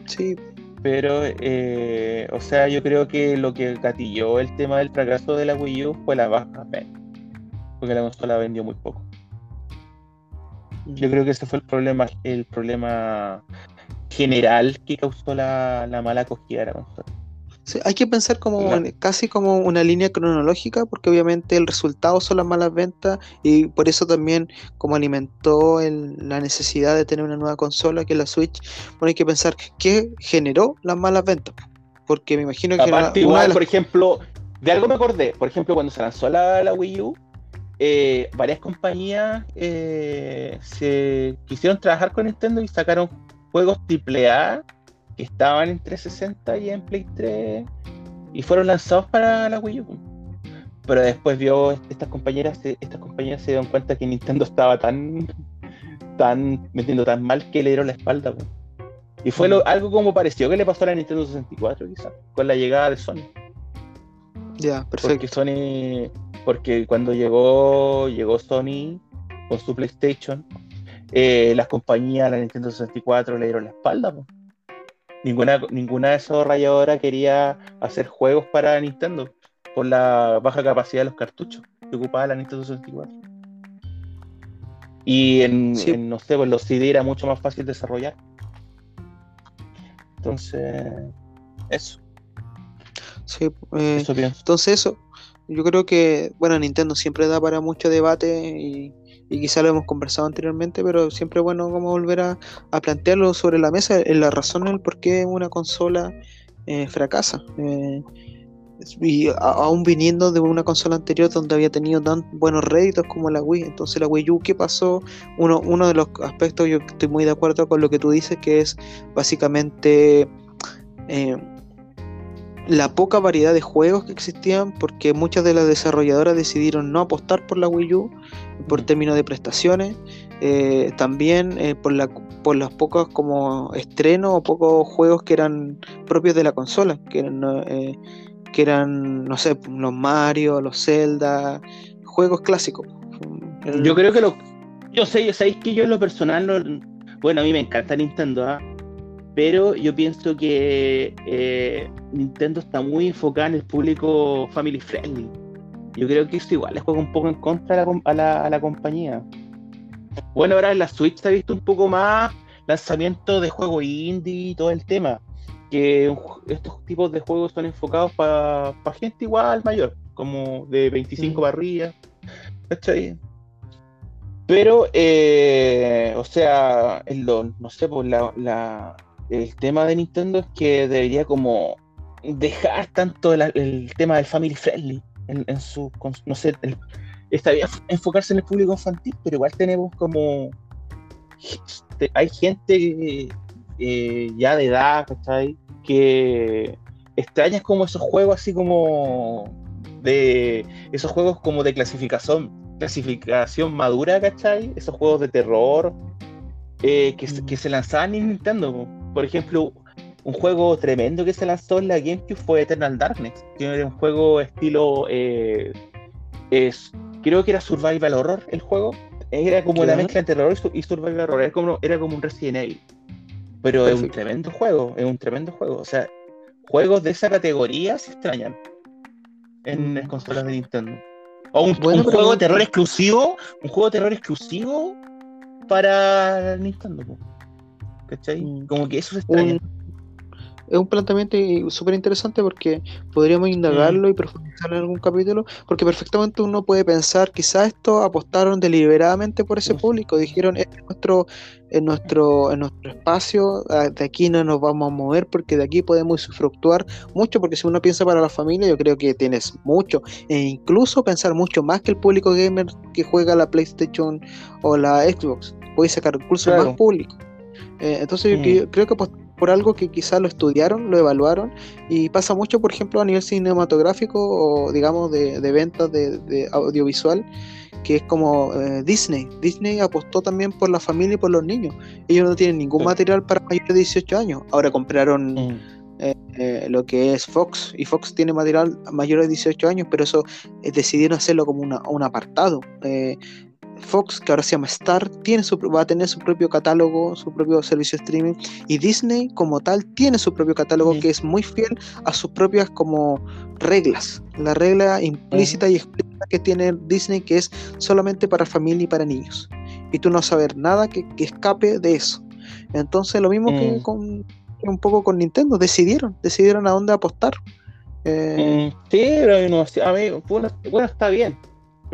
Sí. Pero, eh, o sea, yo creo que lo que gatilló el tema del fracaso de la Wii U fue la baja porque la consola vendió muy poco. Yo creo que ese fue el problema, el problema general que causó la, mala acogida de la consola. Hay que pensar como casi como una línea cronológica, porque obviamente el resultado son las malas ventas y por eso también como alimentó la necesidad de tener una nueva consola que es la Switch, bueno, hay que pensar qué generó las malas ventas, porque me imagino que igual, por ejemplo, de algo me acordé, por ejemplo, cuando se lanzó la, la Wii U, eh, varias compañías eh, se quisieron trabajar con Nintendo y sacaron juegos AAA que estaban en 360 y en Play 3 y fueron lanzados para la Wii U. Pero después vio estas compañeras, estas compañías se dieron cuenta que Nintendo estaba tan, tan metiendo tan mal que le dieron la espalda. Y fue algo como pareció que le pasó a la Nintendo 64 quizás, con la llegada de Sony. Ya, perfecto. Porque Sony porque cuando llegó, llegó Sony con su PlayStation, eh, las compañías, la Nintendo 64, le dieron la espalda. Ninguna, ninguna de esas rayadoras quería hacer juegos para Nintendo por la baja capacidad de los cartuchos que ocupaba la Nintendo 64. Y en, no sé, pues los CD era mucho más fácil desarrollar. Entonces, eso. Sí, eh, entonces eso, yo creo que, bueno, Nintendo siempre da para mucho debate y, quizá lo hemos conversado anteriormente, pero siempre bueno como volver a, plantearlo sobre la mesa, en la razón el por qué una consola eh, fracasa. Eh, y aún viniendo de una consola anterior donde había tenido tan buenos réditos como la Wii. Entonces la Wii U, ¿qué pasó? Uno, uno de los aspectos, yo estoy muy de acuerdo con lo que tú dices, que es básicamente eh, la poca variedad de juegos que existían, porque muchas de las desarrolladoras decidieron no apostar por la Wii U por mm. términos de prestaciones, eh, también eh, por, la, por los pocos como estrenos o pocos juegos que eran propios de la consola, que eran que eran, no sé, los Mario, los Zelda, juegos clásicos. Yo creo que lo. Yo sé, sabéis que yo en lo personal, bueno, a mí me encanta Nintendo, ¿ah? Pero yo pienso que eh, Nintendo está muy enfocada en el público family friendly. Yo creo que eso igual le juega un poco en contra a la, a la compañía. Bueno, ahora en la Switch se ha visto un poco más lanzamiento de juegos indie y todo el tema que estos tipos de juegos son enfocados para gente igual mayor, como de 25 barrillas, ¿cachai? Pero, eh, o sea, no sé, pues la, el tema de Nintendo es que debería como dejar tanto el, tema del family friendly en, su, no sé, estaría enfocarse en el público infantil, pero igual tenemos como, hay gente eh, ya de edad, ¿cachai? Que extrañas como esos juegos así como de esos juegos como de clasificación clasificación madura, ¿cachai? Esos juegos de terror eh, que, que, se lanzaban en Nintendo. Por ejemplo, un juego tremendo que se lanzó en la GameCube fue Eternal Darkness, que era un juego estilo. Eh, es, creo que era Survival Horror el juego. Era como la mezcla entre terror y Survival Horror. Era como, era como un Resident Evil. Pero es un tremendo juego, es un tremendo juego. O sea, juegos de esa categoría se extrañan en mm. las consolas de Nintendo. O un, juego de terror exclusivo, un juego de terror exclusivo para Nintendo. ¿Cachai? Mm. Como que eso se extraña es un planteamiento súper interesante porque podríamos indagarlo mm. y profundizarlo en algún capítulo, porque perfectamente uno puede pensar, quizás esto apostaron deliberadamente por ese público, dijeron, es nuestro, en nuestro, en nuestro espacio, ah, de aquí no nos vamos a mover porque de aquí podemos fluctuar mucho, porque si uno piensa para la familia, yo creo que tienes mucho, e incluso pensar mucho más que el público gamer que juega la PlayStation o la Xbox, puede sacar incluso más público. Eh, entonces yo mm. creo que por algo que quizás lo estudiaron, lo evaluaron y pasa mucho, por ejemplo, a nivel cinematográfico o digamos de, ventas de, audiovisual, que es como eh, Disney. Disney apostó también por la familia y por los niños. Ellos no tienen ningún material para mayores de 18 años. Ahora compraron... Mm. Eh, eh, lo que es Fox y Fox tiene material mayor de 18 años pero eso decidieron hacerlo como un apartado Fox, que ahora se llama Star, tiene su, va a tener su propio catálogo, su propio servicio de streaming, y Disney como tal tiene su propio catálogo que es muy fiel a sus propias como reglas, la regla implícita y explícita que tiene Disney que es solamente para familia y para niños, y tú no sabes nada que, escape de eso. Entonces lo mismo que con un poco con Nintendo, decidieron, decidieron a dónde apostar. Eh, sí, pero no, a mí, bueno, está bien,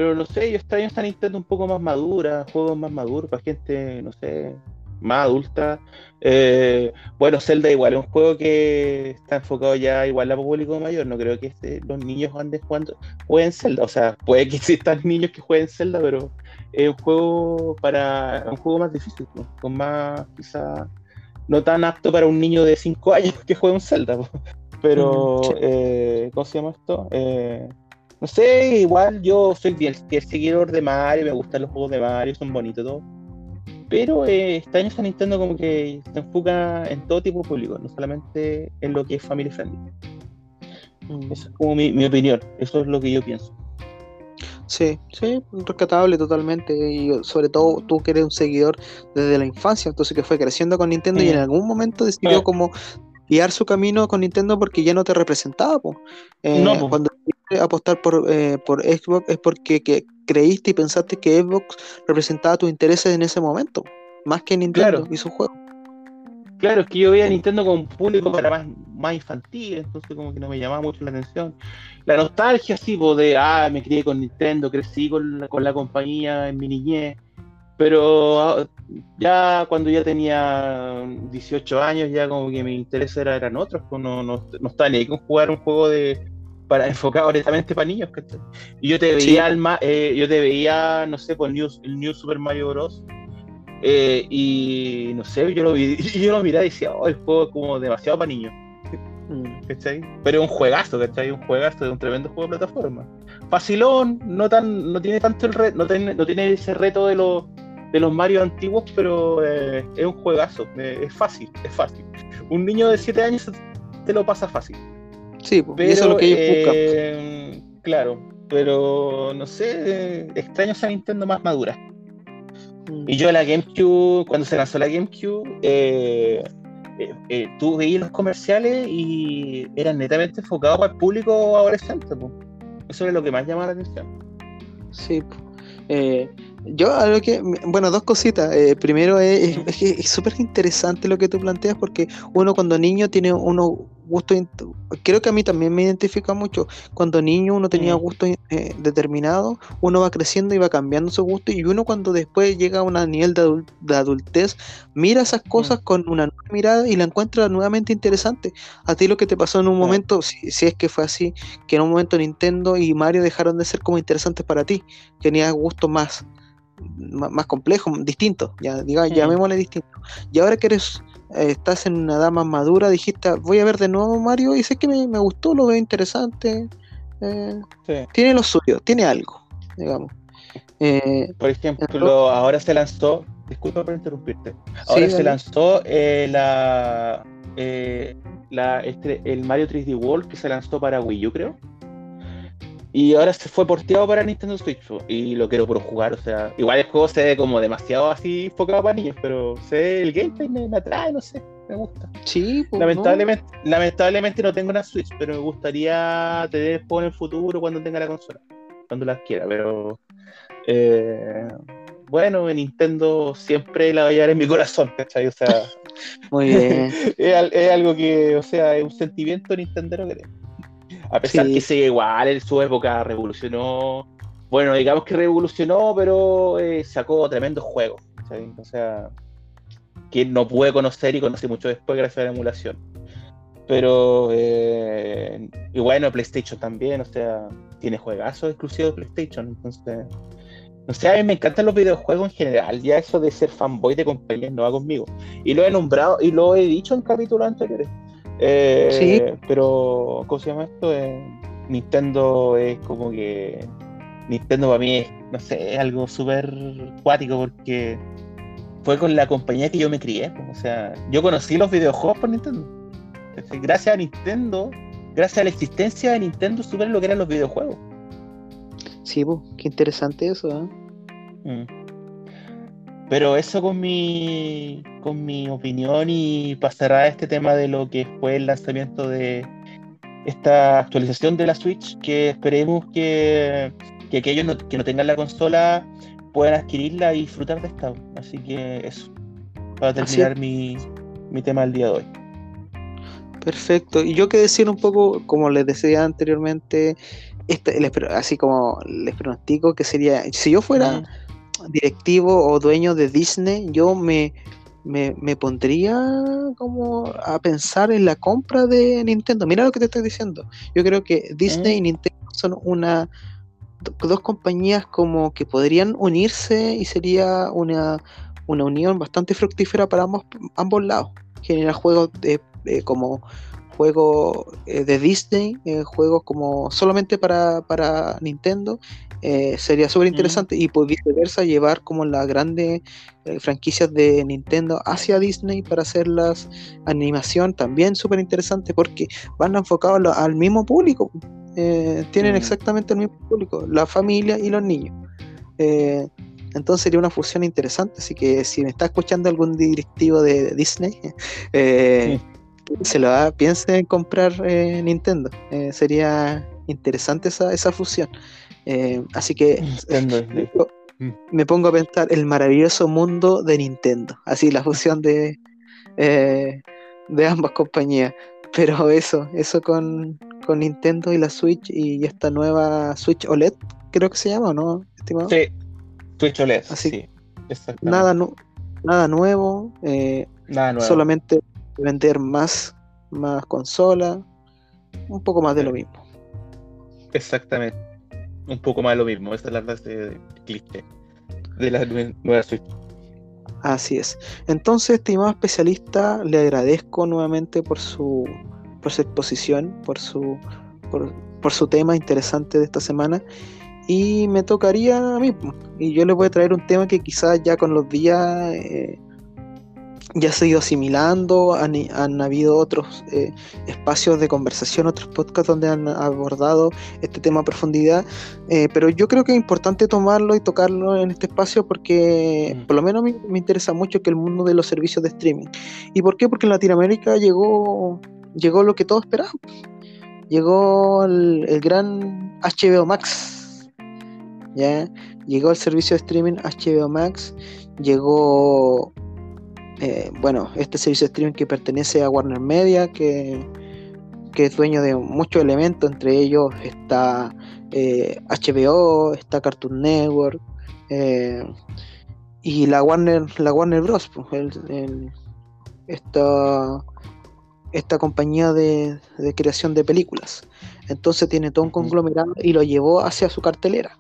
pero no sé, yo extraño esta Nintendo un poco más madura, juegos más maduros para gente, no sé, más adulta. Eh, bueno, Zelda igual es un juego que está enfocado ya igual a público mayor. No creo que este, los niños anden jugando, jueguen Zelda. O sea, puede que existan niños que jueguen Zelda, pero es un juego para un juego más difícil, con más quizá no tan apto para un niño de 5 años que juegue un Zelda. Pero, eh, ¿cómo se llama esto? Eh, no sé, igual yo soy bien, seguidor de Mario, me gustan los juegos de Mario, son bonitos todos. Pero eh, este año Nintendo como que se enfoca en todo tipo de público, no solamente en lo que es family friendly. Mm. Esa es como mi, opinión, eso es lo que yo pienso. Sí, sí, rescatable totalmente. Y sobre todo tú que eres un seguidor desde la infancia, entonces que fue creciendo con Nintendo y en algún momento decidió como guiar su camino con Nintendo porque ya no te representaba. Eh, no, Cuando apostar por, eh, por Xbox es porque que creíste y pensaste que Xbox representaba tus intereses en ese momento, más que Nintendo y su juego. Claro, es que yo veía a Nintendo como un público para más, más infantil, entonces como que no me llamaba mucho la atención. La nostalgia, sí, pues, de, ah, me crié con Nintendo, crecí con la, con la compañía en mi niñez, pero ya cuando ya tenía 18 años, ya como que mi interés era, eran otros, pues no, no, no estaba ni con jugar un juego de para enfocado directamente para niños, Y yo te veía eh, yo te veía, no sé, por pues, el New Super Mario Bros. Eh, y no sé, yo lo, vi, yo lo miraba y decía, oh, el juego es como demasiado para niños. Mm. ¿Cachai? Pero es un juegazo, ¿cachai? Un juegazo de un tremendo juego de plataforma. Facilón, no tan, no tiene tanto el reto, no tiene, no tiene ese reto de los de los Mario antiguos, pero eh, es un juegazo, eh, es fácil, es fácil. Un niño de 7 años te lo pasa fácil. Sí, pero, eso es lo que ellos buscan. Claro, pero no sé, extraño esa Nintendo más madura. Y yo la GameCube, cuando se lanzó la GameCube, eh, eh, eh, tú veías los comerciales y eran netamente enfocados para el público adolescente. Eso es lo que más llama la atención. Sí, yo algo que, bueno, dos cositas. primero es, es súper interesante lo que tú planteas porque uno cuando niño tiene uno gusto, creo que a mí también me identifica mucho. Cuando niño uno tenía mm. gusto eh, determinado, uno va creciendo y va cambiando su gusto y uno cuando después llega a un nivel de, adultez, mira esas cosas mm. con una nueva mirada y la encuentra nuevamente interesante. A ti lo que te pasó en un momento, si, es que fue así, que en un momento Nintendo y Mario dejaron de ser como interesantes para ti, tenías gustos más más, complejos, distintos, ya diga, mm. llamémosle distinto. Y ahora que eres estás en una edad más madura, dijiste, voy a ver de nuevo Mario y sé que me, gustó, lo veo interesante. Eh, tiene lo suyo, tiene algo, digamos. Eh, por ejemplo, ahora se lanzó, disculpa por interrumpirte, ahora se lanzó la, la este, el Mario 3D World que se lanzó para Wii U, creo. Y ahora se fue porteado para Nintendo Switch y lo quiero por jugar. O sea, igual el juego se ve como demasiado así enfocado para niños, pero sé, el gameplay me, atrae, no sé, me gusta. Sí, pues, lamentablemente, no. lamentablemente no tengo una Switch, pero me gustaría tener juego en el futuro cuando tenga la consola, cuando la quiera, pero eh, bueno, en Nintendo siempre la voy a llevar en mi corazón, ¿cachai? O sea, muy bien. es, algo que, o sea, es un sentimiento nintendero que tengo. A pesar que sigue igual, en su época revolucionó. Bueno, digamos que revolucionó, pero eh, sacó tremendos juegos. O sea, que no pude conocer y conocí mucho después gracias a la emulación. Pero, eh, y bueno, PlayStation también, o sea, tiene juegazos exclusivos de PlayStation. Entonces, no sé, a mí me encantan los videojuegos en general. Ya eso de ser fanboy de compañías no va conmigo. Y lo he nombrado y lo he dicho en capítulos anteriores. Eh, sí. Pero, ¿cómo se llama esto? Eh, Nintendo es como que. Nintendo para mí es, no sé, es algo súper cuático porque fue con la compañía que yo me crié. Pues, o sea, yo conocí los videojuegos por Nintendo. Gracias a Nintendo, gracias a la existencia de Nintendo, supe lo que eran los videojuegos. Sí, pues, qué interesante eso, ¿eh? Mm. Pero eso con mi, con mi opinión y pasará este tema de lo que fue el lanzamiento de esta actualización de la Switch, que esperemos que, aquellos que no tengan la consola puedan adquirirla y disfrutar de esta. Así que eso, para terminar mi, tema del día de hoy. Perfecto. Y yo que decir un poco, como les decía anteriormente, este, así como les pronostico que sería, si yo fuera directivo o dueño de Disney, yo me, me, pondría como a pensar en la compra de Nintendo. Mira lo que te estoy diciendo. Yo creo que Disney y mm. Nintendo son una dos compañías como que podrían unirse y sería una, una unión bastante fructífera para ambos, ambos lados. Generar juegos de, como juegos eh, de Disney, eh, juegos como solamente para, para Nintendo eh, sería súper interesante. Y por viceversa llevar como las grandes franquicias de Nintendo hacia Disney para hacer las animación también súper interesante porque van enfocados al mismo público tienen mm. exactamente el mismo público la familia y los niños. Entonces sería una fusión interesante así que si me está escuchando algún directivo de, Disney se lo da, piense en comprar Nintendo sería interesante esa, esa fusión eh, así que me pongo a pensar el maravilloso mundo de Nintendo, así la fusión de, eh, de ambas compañías. Pero eso, eso con, con Nintendo y la Switch y esta nueva Switch OLED, creo que se llama, ¿no, estimado? Sí, Switch OLED. Así sí, nada, nada nuevo, eh, nada nuevo. solamente vender más, más consola, un poco más de lo mismo. Exactamente, un poco más de lo mismo, esa es la frase de cliché de la nueva Switch. Así es. Entonces, estimado especialista, le agradezco nuevamente por su, por su exposición, por su, por, por su tema interesante de esta semana. Y me tocaría a mí. Y yo le voy a traer un tema que quizás ya con los días eh, ya se ha ido asimilando. Han, han habido otros eh, espacios de conversación, otros podcasts donde han abordado este tema a profundidad. Eh, pero yo creo que es importante tomarlo y tocarlo en este espacio porque Mm. por lo menos me, me interesa mucho que el mundo de los servicios de streaming. ¿Y por qué? Porque en Latinoamérica llegó, llegó lo que todos esperábamos. Llegó el, el gran HBO Max. ¿ya? Llegó el servicio de streaming HBO Max. Llegó, eh, bueno, este servicio de streaming que pertenece a Warner Media, que, que es dueño de muchos elementos. Entre ellos está eh, HBO, está Cartoon Network. eh, y la Warner, la Warner Bros. pues, el- el- esta, esta compañía de, de creación de películas. Entonces tiene todo un conglomerado y lo llevó hacia su cartelera.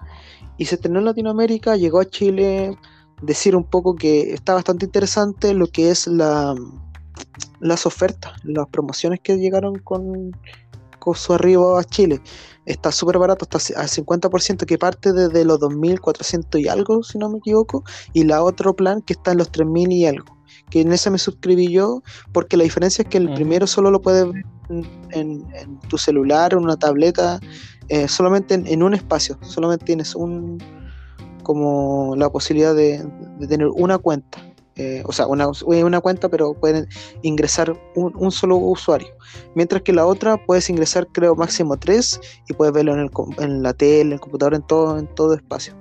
Y se estrenó en Latinoamérica, llegó a Chile, decir un poco que está bastante interesante lo que es la, las ofertas, las promociones que llegaron con, con su arribo a Chile. Está súper barato, está al 50% que parte desde los 2.400 y algo, si no me equivoco, y la otro plan que está en los 3.000 y algo. Que en ese me suscribí yo, porque la diferencia es que el primero solo lo puedes ver en, en- en tu celular en una tableta, eh, solamente en, en un espacio, solamente tienes un como la posibilidad de, tener una cuenta. eh, o sea, una, una cuenta, pero pueden ingresar un, un solo usuario. Mientras que la otra puedes ingresar, creo, máximo tres y puedes verlo en, el en la tele, en el computador, en todo, en todo espacio.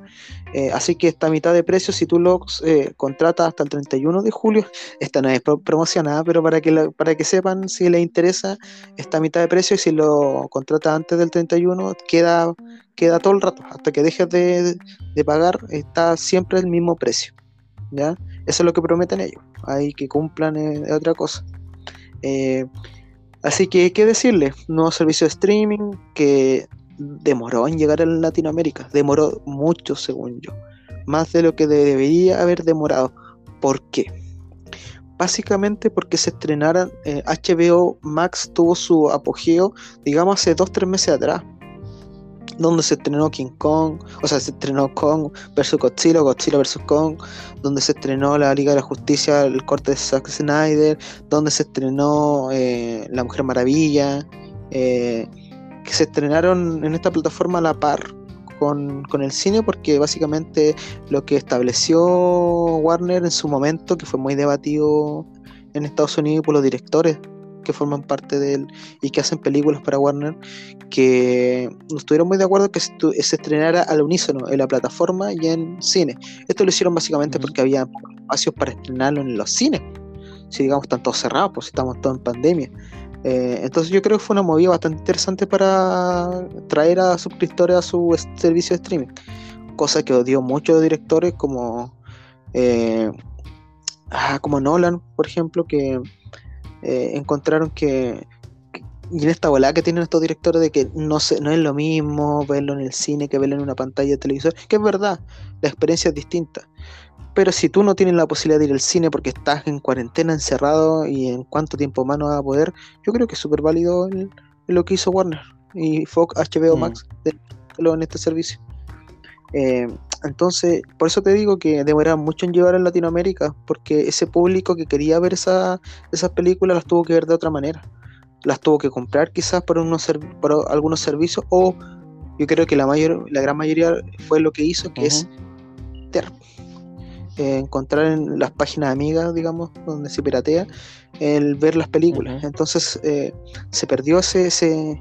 Eh, así que está a mitad de precio si tú lo eh, contratas hasta el 31 de julio. Esta no es pro- promocionada, pero para que, para que sepan si les interesa, está a mitad de precio y si lo contratas antes del 31 queda, queda todo el rato. Hasta que dejes de, de pagar está siempre el mismo precio. ¿ya? Eso es lo que prometen ellos. Hay que cumplan eh, otra cosa. Así que, ¿qué decirles? Nuevo servicio de streaming que demoró en llegar a Latinoamérica. Demoró mucho, según yo. Más de lo que debería haber demorado. ¿Por qué? Básicamente porque se estrenaran, eh, HBO Max tuvo su apogeo, digamos, hace 2-3 meses atrás. Donde se estrenó King Kong, o sea, se estrenó Kong vs Godzilla, Godzilla vs Kong, donde se estrenó la Liga de la Justicia, el corte de Zack Snyder, donde se estrenó eh, La Mujer Maravilla, eh, que se estrenaron en esta plataforma a la par con, con el cine, porque básicamente lo que estableció Warner en su momento, que fue muy debatido en Estados Unidos por los directores que forman parte de él y que hacen películas para Warner, que no estuvieron muy de acuerdo que se, estrenara al unísono en la plataforma y en cine. Esto lo hicieron básicamente porque había espacios para estrenarlo en los cines. Si digamos están todos cerrados, pues estamos todos en pandemia. Eh, entonces yo creo que fue una movida bastante interesante para traer a suscriptores a su servicio de streaming. Cosa que odió muchos directores como, eh, ah, como Nolan, por ejemplo, que eh, encontraron que, que- y en esta volada que tienen estos directores de que no, se, no es lo mismo verlo en el cine que verlo en una pantalla de televisor, que es verdad, la experiencia es distinta. Pero si tú no tienes la posibilidad de ir al cine porque estás en cuarentena encerrado y en cuánto tiempo más no vas a poder, yo creo que es súper válido el- lo que hizo Warner y Fox HBO Mm. Max de- de- en este servicio. Eh, entonces, por eso te digo que demoraron mucho en llegar a Latinoamérica, porque ese público que quería ver esa, esas películas las tuvo que ver de otra manera. Las tuvo que comprar quizás por, unos por algunos servicios, o yo creo que la, mayor, la gran mayoría fue lo que hizo, que es ter- eh, encontrar en las páginas amigas, digamos, donde se piratea, el ver las películas. Entonces eh, se perdió ese, ese,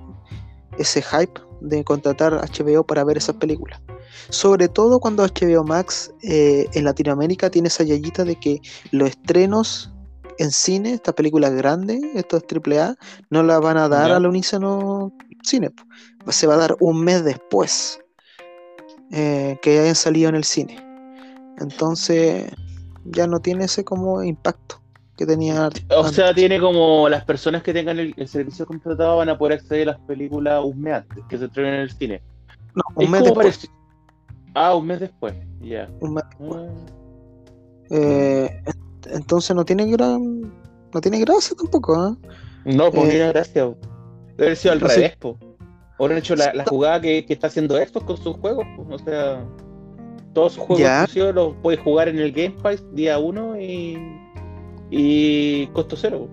ese hype de contratar HBO para ver esas películas. Sobre todo cuando HBO Max eh, en Latinoamérica tiene esa yayita de que los estrenos en cine, estas películas grandes, estos AAA, no las van a dar Ya. al unísono cine. Se va a dar un mes después eh, que hayan salido en el cine. Entonces ya no tiene ese como impacto que tenía O sea, tiene como las personas que tengan el, el servicio contratado van a poder acceder a las películas un mes antes que se estrenen en el cine. No, Es un mes después. Ah, un mes después, ya. un mes Ah, Eh, ent- entonces no tiene gran no tiene gracia tampoco ¿ah? No, pues Eh, mira, gracias. Debe haber sido al no revés, po. Ahora han hecho la, la jugada que, que está haciendo Xbox con sus juegos, po. O sea, todos sus juegos exclusivos los puedes jugar en el Game Pass día uno y, y costo cero.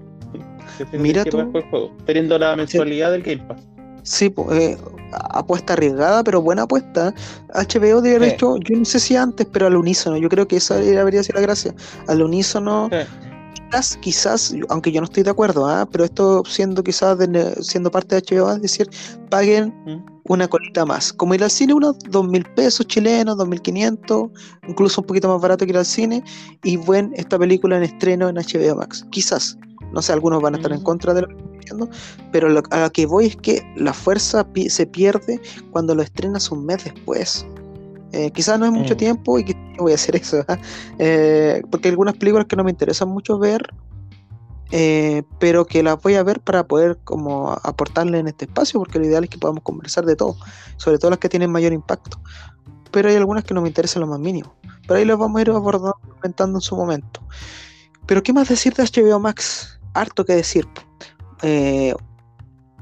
Mira tú. juego, teniendo la mensualidad del Game Pass. Sí, eh, apuesta arriesgada, pero buena apuesta. HBO debe haber Sí. hecho, yo no sé si antes, pero al unísono. Yo creo que esa habría sido la gracia. Al unísono, Sí. Quizás, quizás, aunque yo no estoy de acuerdo, ¿ah? pero esto siendo quizás de siendo parte de HBO, es decir, paguen Mm. una colita más. Como ir al cine, unos dos mil pesos chilenos, dos mil quinientos, incluso un poquito más barato que ir al cine, y ven esta película en estreno en HBO Max. Quizás. No sé, algunos van a estar en Mm. contra de lo que estoy diciendo, pero lo, a lo que voy es que la fuerza pi- se pierde cuando lo estrenas un mes después. Eh, quizás no es mucho Mm. tiempo y yo voy a hacer eso, ¿ah? Eh, porque hay algunas películas que no me interesan mucho ver, eh, pero que las voy a ver para poder como aportarle en este espacio, porque lo ideal es que podamos conversar de todo, sobre todo las que tienen mayor impacto. Pero hay algunas que no me interesan lo más mínimo. Pero ahí las vamos a ir abordando, comentando en su momento. Pero ¿qué más decir de HBO Max? Harto que decir. Eh,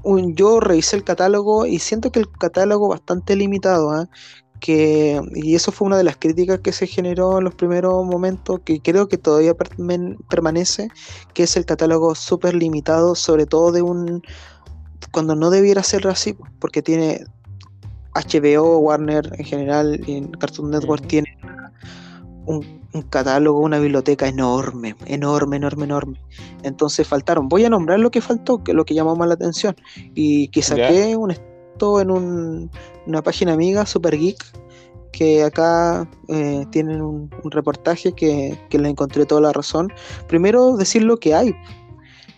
un- yo revisé el catálogo y siento que el catálogo bastante limitado, ¿ah? Que y eso fue una de las críticas que se generó en los primeros momentos, que creo que todavía permanece, que es el catálogo súper limitado, sobre todo de un cuando no debiera ser así, porque tiene HBO, Warner en general y en Cartoon Network tiene un, un catálogo, una biblioteca enorme, enorme, enorme, enorme. Entonces faltaron. Voy a nombrar lo que faltó, que lo que llamó más la atención. Y que saqué un en un- una página amiga, Super Geek, que acá eh, tienen un, reportaje que, que le encontré toda la razón. Primero decir lo que hay.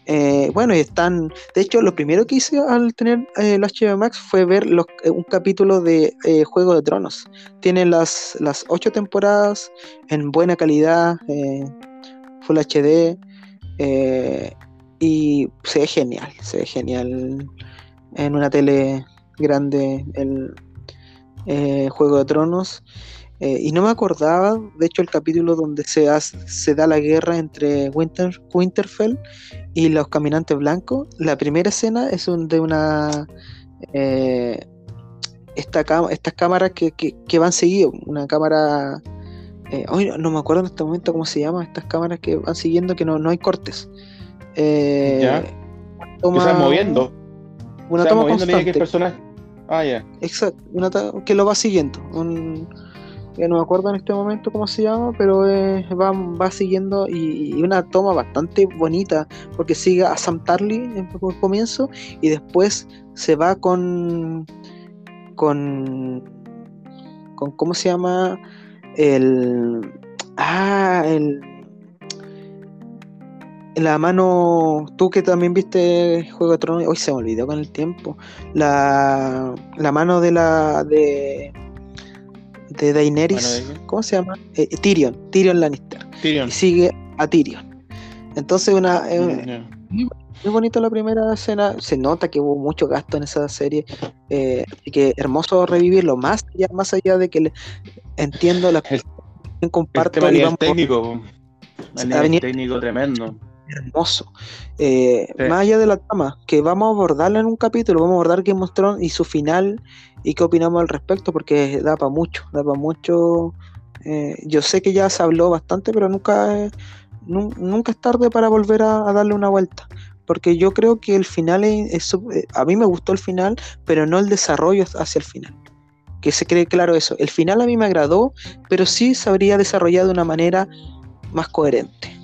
Eh, bueno, están. De hecho, lo primero que hice al tener eh, el HBO Max fue ver eh, un capítulo de eh, Juego de Tronos. Tiene las, las ocho temporadas en buena calidad, Full HD, y se ve genial, se ve genial en una tele grande el eh, Juego de Tronos. Eh, y no me acordaba, de hecho, el capítulo donde se, hace- se da la guerra entre Winter, Winterfell y los caminantes blancos. La primera escena es un- de una. eh, esta estas cámaras que, que- que van seguido, una cámara. eh, ay, no me acuerdo en este momento cómo se llama, estas cámaras que van siguiendo que no, no hay cortes. Eh, Ya. toma- que se van moviendo. Una se van toma moviendo que el personaje. Ah, ya. Exacto, que lo va siguiendo. Un, no me acuerdo en este momento cómo se llama, pero eh, va, va siguiendo y, y una toma bastante bonita, porque sigue a Sam Tarly en el comienzo y después se va con. con. con ¿cómo se llama? El. Ah, el. La mano, tú que también viste Juego de Tronos, hoy se me olvidó con el tiempo. La, la mano de la de de Daenerys. ¿cómo se llama? Eh, Tyrion, Tyrion Lannister. Tyrion. Y sigue a Tyrion. Entonces una eh, muy bonito la primera escena. Se nota que hubo mucho gasto en esa serie. eh, y que hermoso revivirlo. Más allá, más allá de que le- entiendo la El- El comparto tema a y vamos técnico. A nivel técnico tremendo. Hermoso. Eh, Sí. Más allá de la trama, que vamos a abordarla en un capítulo, vamos a abordar Game of Thrones y su final y qué opinamos al respecto, porque da para mucho, da para mucho. Eh, yo sé que ya se habló bastante, pero nunca, nunca es tarde para volver a, a darle una vuelta. Porque yo creo que el final es, eh, a mí me gustó el final, pero no el desarrollo hacia el final. Que se cree claro eso. El final a mí me agradó, pero sí se habría desarrollado de una manera más coherente.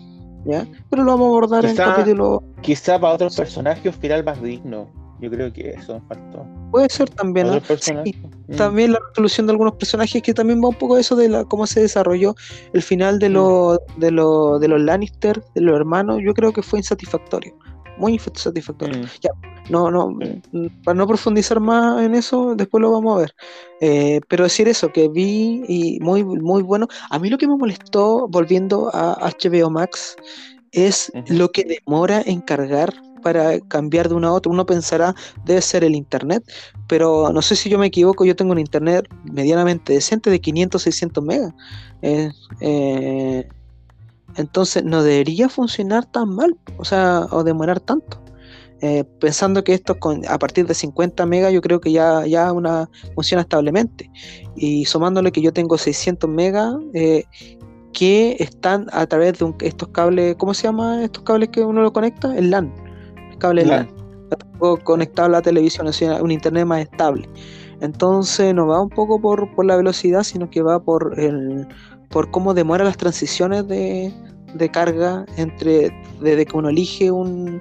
¿Ya? Pero lo vamos a abordar en Quizá- capítulo Quizá para otros personajes un final más digno. Yo creo que eso faltó. Puede ser también, ¿no? Mm. También la resolución de algunos personajes que también va un poco eso de la, cómo se desarrolló el final de, los de, lo, de los Lannister, de los hermanos, yo creo que fue insatisfactorio. Muy insatisfactorio. Ya, no, no, mm, para no profundizar más en eso, después lo vamos a ver. Eh, pero decir eso, que vi y muy, muy bueno. A mí lo que me molestó, volviendo a HBO Max, es lo que demora en cargar para cambiar de una a otra. Uno pensará, debe ser el internet, pero no sé si yo me equivoco, yo tengo un internet medianamente decente de 500, 600 megas. Eh, eh, entonces no debería funcionar tan mal, o sea, o demorar tanto. Eh, pensando que esto con, a partir de 50 megas yo creo que ya, ya una, funciona establemente. Y sumándole que yo tengo 600 megas que están a través de estos cables, ¿cómo se llama estos cables que uno lo conecta? El LAN, el cable LAN. conectado a la televisión, así un internet más estable. Entonces no va un poco por, por la velocidad, sino que va por el por cómo demora las transiciones de, de carga entre desde que uno elige un,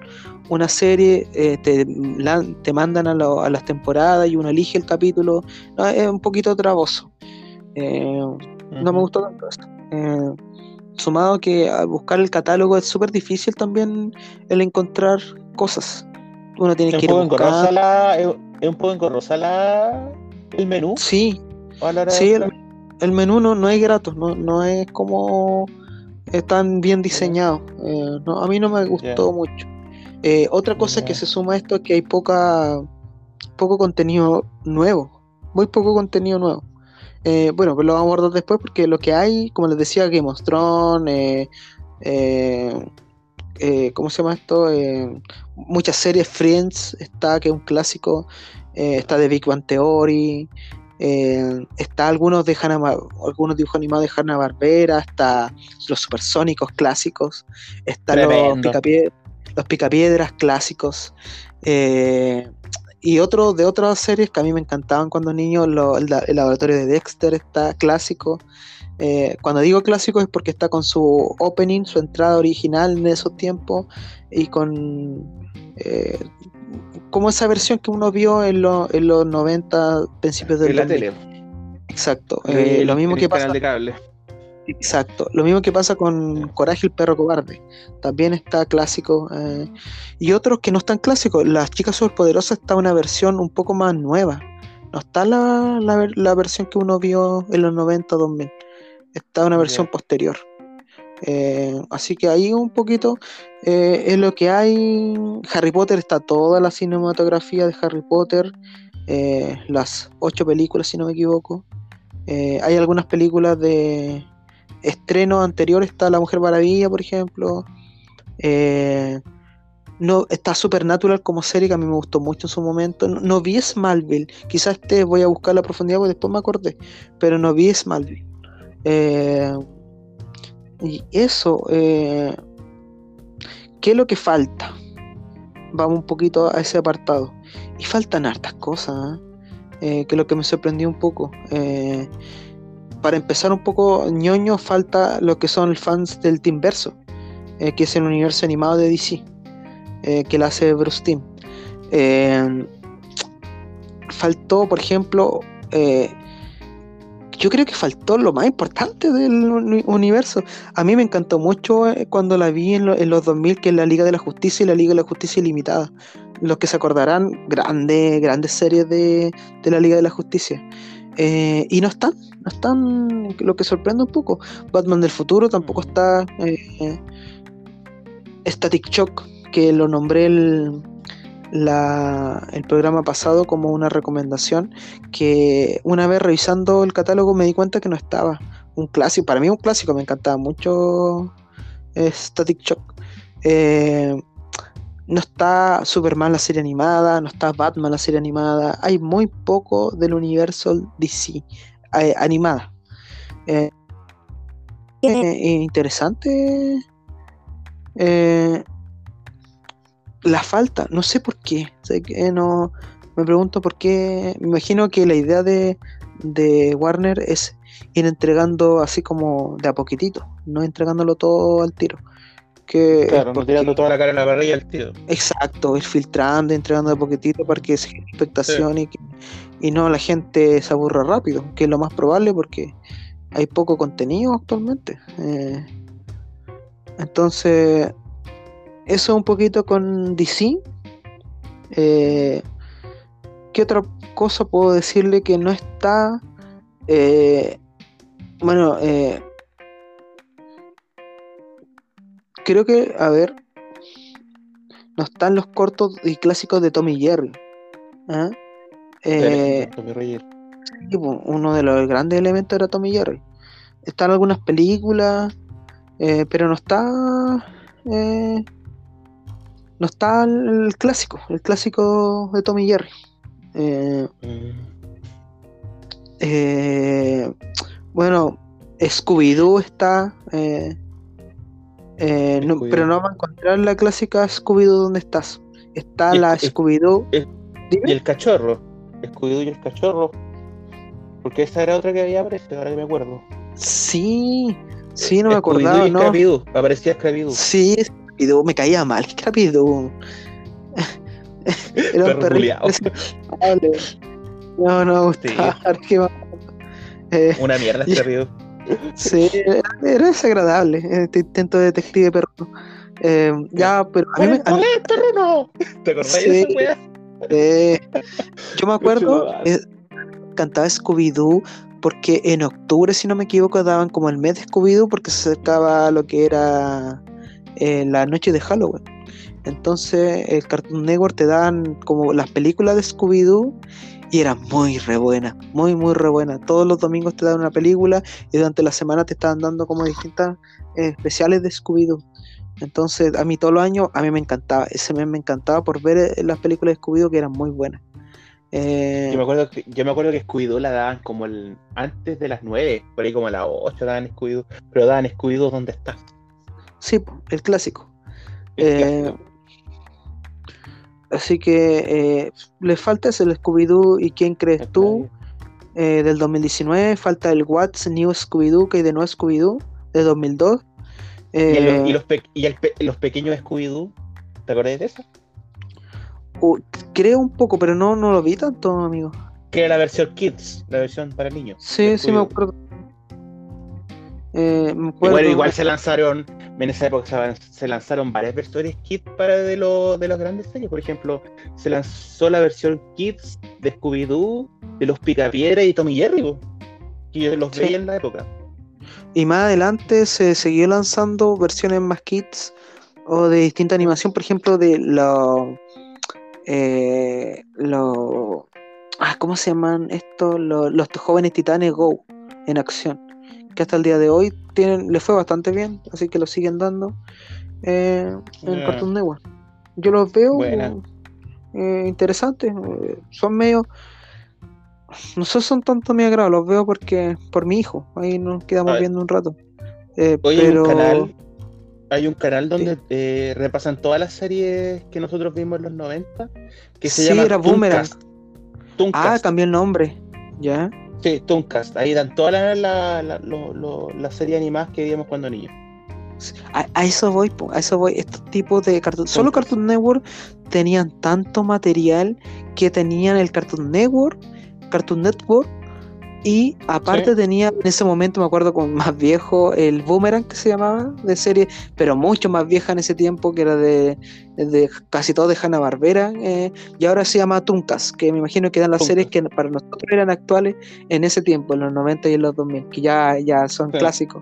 una serie, eh, te, te, mandan a, las temporadas y uno elige el capítulo. es un poquito traboso. Eh, no me gustó tanto esto. Eh, sumado que al buscar el catálogo es súper difícil también el encontrar cosas. Uno tiene que ir a buscar. La, ¿Es un poco engorrosa la, el menú? Sí, sí el, menú no, no es grato, no, no es como tan bien diseñado. Eh, no, a mí no me gustó mucho. Eh, otra cosa que se suma a esto es que hay poca poco contenido nuevo, muy poco contenido nuevo. Eh, bueno, pues lo vamos a abordar después porque lo que hay, como les decía, Game of Thrones, ¿cómo se llama esto? muchas series, Friends está, que es un clásico, está The Big Bang Theory, está algunos de Hanna, algunos dibujos animados de Hanna Barbera, está los supersónicos clásicos, está los, picapiedras, los picapiedras clásicos. Y otro de otras series que a mí me encantaban cuando niño, el, laboratorio de Dexter está clásico. Eh, cuando digo clásico es porque está con su opening, su entrada original en esos tiempos y con eh, como esa versión que uno vio en, en los 90, principios de la tele. Exacto. Eh, lo mismo que pasa. de cable. Exacto. Lo mismo que pasa con Coraje el perro cobarde. También está clásico. Eh, y otros que no están clásicos. Las chicas superpoderosas está una versión un poco más nueva. No está la, la, versión que uno vio en los 90 2000. Está una versión posterior. Eh, así que ahí un poquito eh, es lo que hay. Harry Potter está toda la cinematografía de Harry Potter. las ocho películas, si no me equivoco. hay algunas películas de, estreno anterior está La Mujer Maravilla, por ejemplo. Eh, no, está Supernatural como serie que a mí me gustó mucho en su momento. No, vi Smallville. Quizás este voy a buscar la profundidad porque después me acordé. Pero no vi Smallville. Eh, y eso. Eh, ¿Qué es lo que falta? Vamos un poquito a ese apartado. Y faltan hartas cosas. que es lo que me sorprendió un poco para empezar un poco ñoño, falta lo que son fans del Team Verso, eh, que es el universo animado de DC, eh, que la hace Bruce Team. Eh, faltó, por ejemplo, yo creo que faltó lo más importante del universo. A mí me encantó mucho cuando la vi en, los 2000, que es la Liga de la Justicia y la Liga de la Justicia Ilimitada. Los que se acordarán, grandes, grandes series de, de la Liga de la Justicia. Eh, y no están, no están, lo que sorprende un poco. Batman del futuro tampoco está. Eh, Static Shock, que lo nombré el, el programa pasado como una recomendación, que una vez revisando el catálogo me di cuenta que no estaba. Un clásico, para mí un clásico, me encantaba mucho eh, Static Shock. No está Superman la serie animada, no está Batman la serie animada. Hay muy poco del universo DC eh, animada. Eh, eh, interesante la falta, no sé por qué. no, me pregunto por qué. Me imagino que la idea de, de Warner es ir entregando así como de a poquitito, no entregándolo todo al tiro. Que Claro, no tirando toda la cara en la parrilla al tío. Exacto, ir filtrando, entregando de poquitito para que se genere expectación y, que- y no la gente se aburra rápido, que es lo más probable porque hay poco contenido actualmente. Eh, entonces, eso un poquito con DC. Eh, ¿Qué otra cosa puedo decirle que no está? Eh, bueno, eh, creo que, a ver, no están los cortos y clásicos de Tommy Jerry. ¿ah? Eh, Tommy po, uno de los grandes elementos era Tommy Jerry. Están algunas películas, eh, pero no está. No está el clásico, el clásico de Tommy Jerry. Eh, eh, bueno, Scooby-Doo está. eh, no- pero no va a encontrar la clásica Scooby-Doo donde estás. Está la Scooby-Doo. y- el cachorro. Scooby-Doo y el cachorro. Porque esa era otra que había aparecido, ahora que me acuerdo. Sí, sí, no me acordaba, y ¿no? Aparecía Scrappy-Doo. Sí, Me caía mal, Scrappy-Doo. Era un Perro perrito. No, no me gustaba. qué. Eh, Una mierda Scrappy-Doo. sí, era, era desagradable este intento de detective perro. Eh, ya, pero a mí, me- a mí- ¡Olé, perro no! ¿Te acordás Sí. de esa eh, yo me acuerdo, eh, cantaba Scooby-Doo porque en octubre, si no me equivoco, daban como el mes de Scooby-Doo porque se acercaba a lo que era eh, la noche de Halloween. Entonces el Cartoon Network te daban como las películas de Scooby-Doo y era muy re buena, muy muy re buena. Todos los domingos te daban una película y durante la semana te estaban dando como distintas eh, especiales de Scooby-Doo. Entonces a mí todos los años, a mí me encantaba, ese mes me encantaba por ver eh, las películas de Scooby-Doo que eran muy buenas. Eh, Yo me acuerdo que, yo me acuerdo que Scooby-Doo la daban como el, antes de las 9, por ahí como a las 8 daban Scooby-Doo, pero daban Scooby-Doo donde está. Sí, el clásico. El Eh, clásico. Así que eh, le falta ese el Scooby-Doo y quién crees tú eh, del 2019. Falta el What's New Scooby-Doo, que hay de nuevo Scooby-Doo de 2002. Y, el- Eh, y los, pe- y el pe- los pequeños Scooby-Doo, ¿te acordás de eso? uh, creo un poco, pero no, no lo vi tanto, amigo. Que era la versión Kids, la versión para niños. Sí, sí me acuerdo. Eh, me acuerdo. bueno, igual se lanzaron, en esa época se, lanzaron varias versiones Kids para de, lo- de las grandes series. Por ejemplo, se lanzó la versión Kids de Scooby-Doo, de los Picapiedra y Tommy Jerry, que yo los Sí. veía en la época. Y más adelante se siguió lanzando versiones más kits o de distinta animación, por ejemplo, de los. Eh, lo- ah, ¿Cómo se llaman estos? Lo- Los, jóvenes titanes Go en acción. Que hasta el día de hoy tienen, les fue bastante bien, así que lo siguen dando eh, en Ah. Cartoon Network. Yo los veo eh, interesantes, eh, son medio. No sé, son tanto mi agrado, los veo porque por mi hijo. Ahí nos quedamos viendo un rato. Eh, pero hay un canal, hay un canal donde eh, repasan todas las series que nosotros vimos en los 90, que se Sí, llama era Boomerang. Tooncast. Ah, cambió el nombre. Ya. Sí, Tooncast. Ahí dan todas las la, la, las series animadas que veíamos cuando niños. A, a eso voy, po, a eso voy. Estos tipos de Cartoon. Solo. Cartoon Network tenían tanto material que tenían el Cartoon Network, Cartoon Network. Y aparte Sí. tenía en ese momento, me acuerdo con más viejo, el Boomerang que se llamaba, de serie, pero mucho más vieja en ese tiempo, que era de, de casi todo de Hanna Barbera, y ahora se llama Tunkas, que me imagino que eran las Tunkas. series que para nosotros eran actuales en ese tiempo, en los 90 y en los 2000, que ya, ya son Sí. clásicos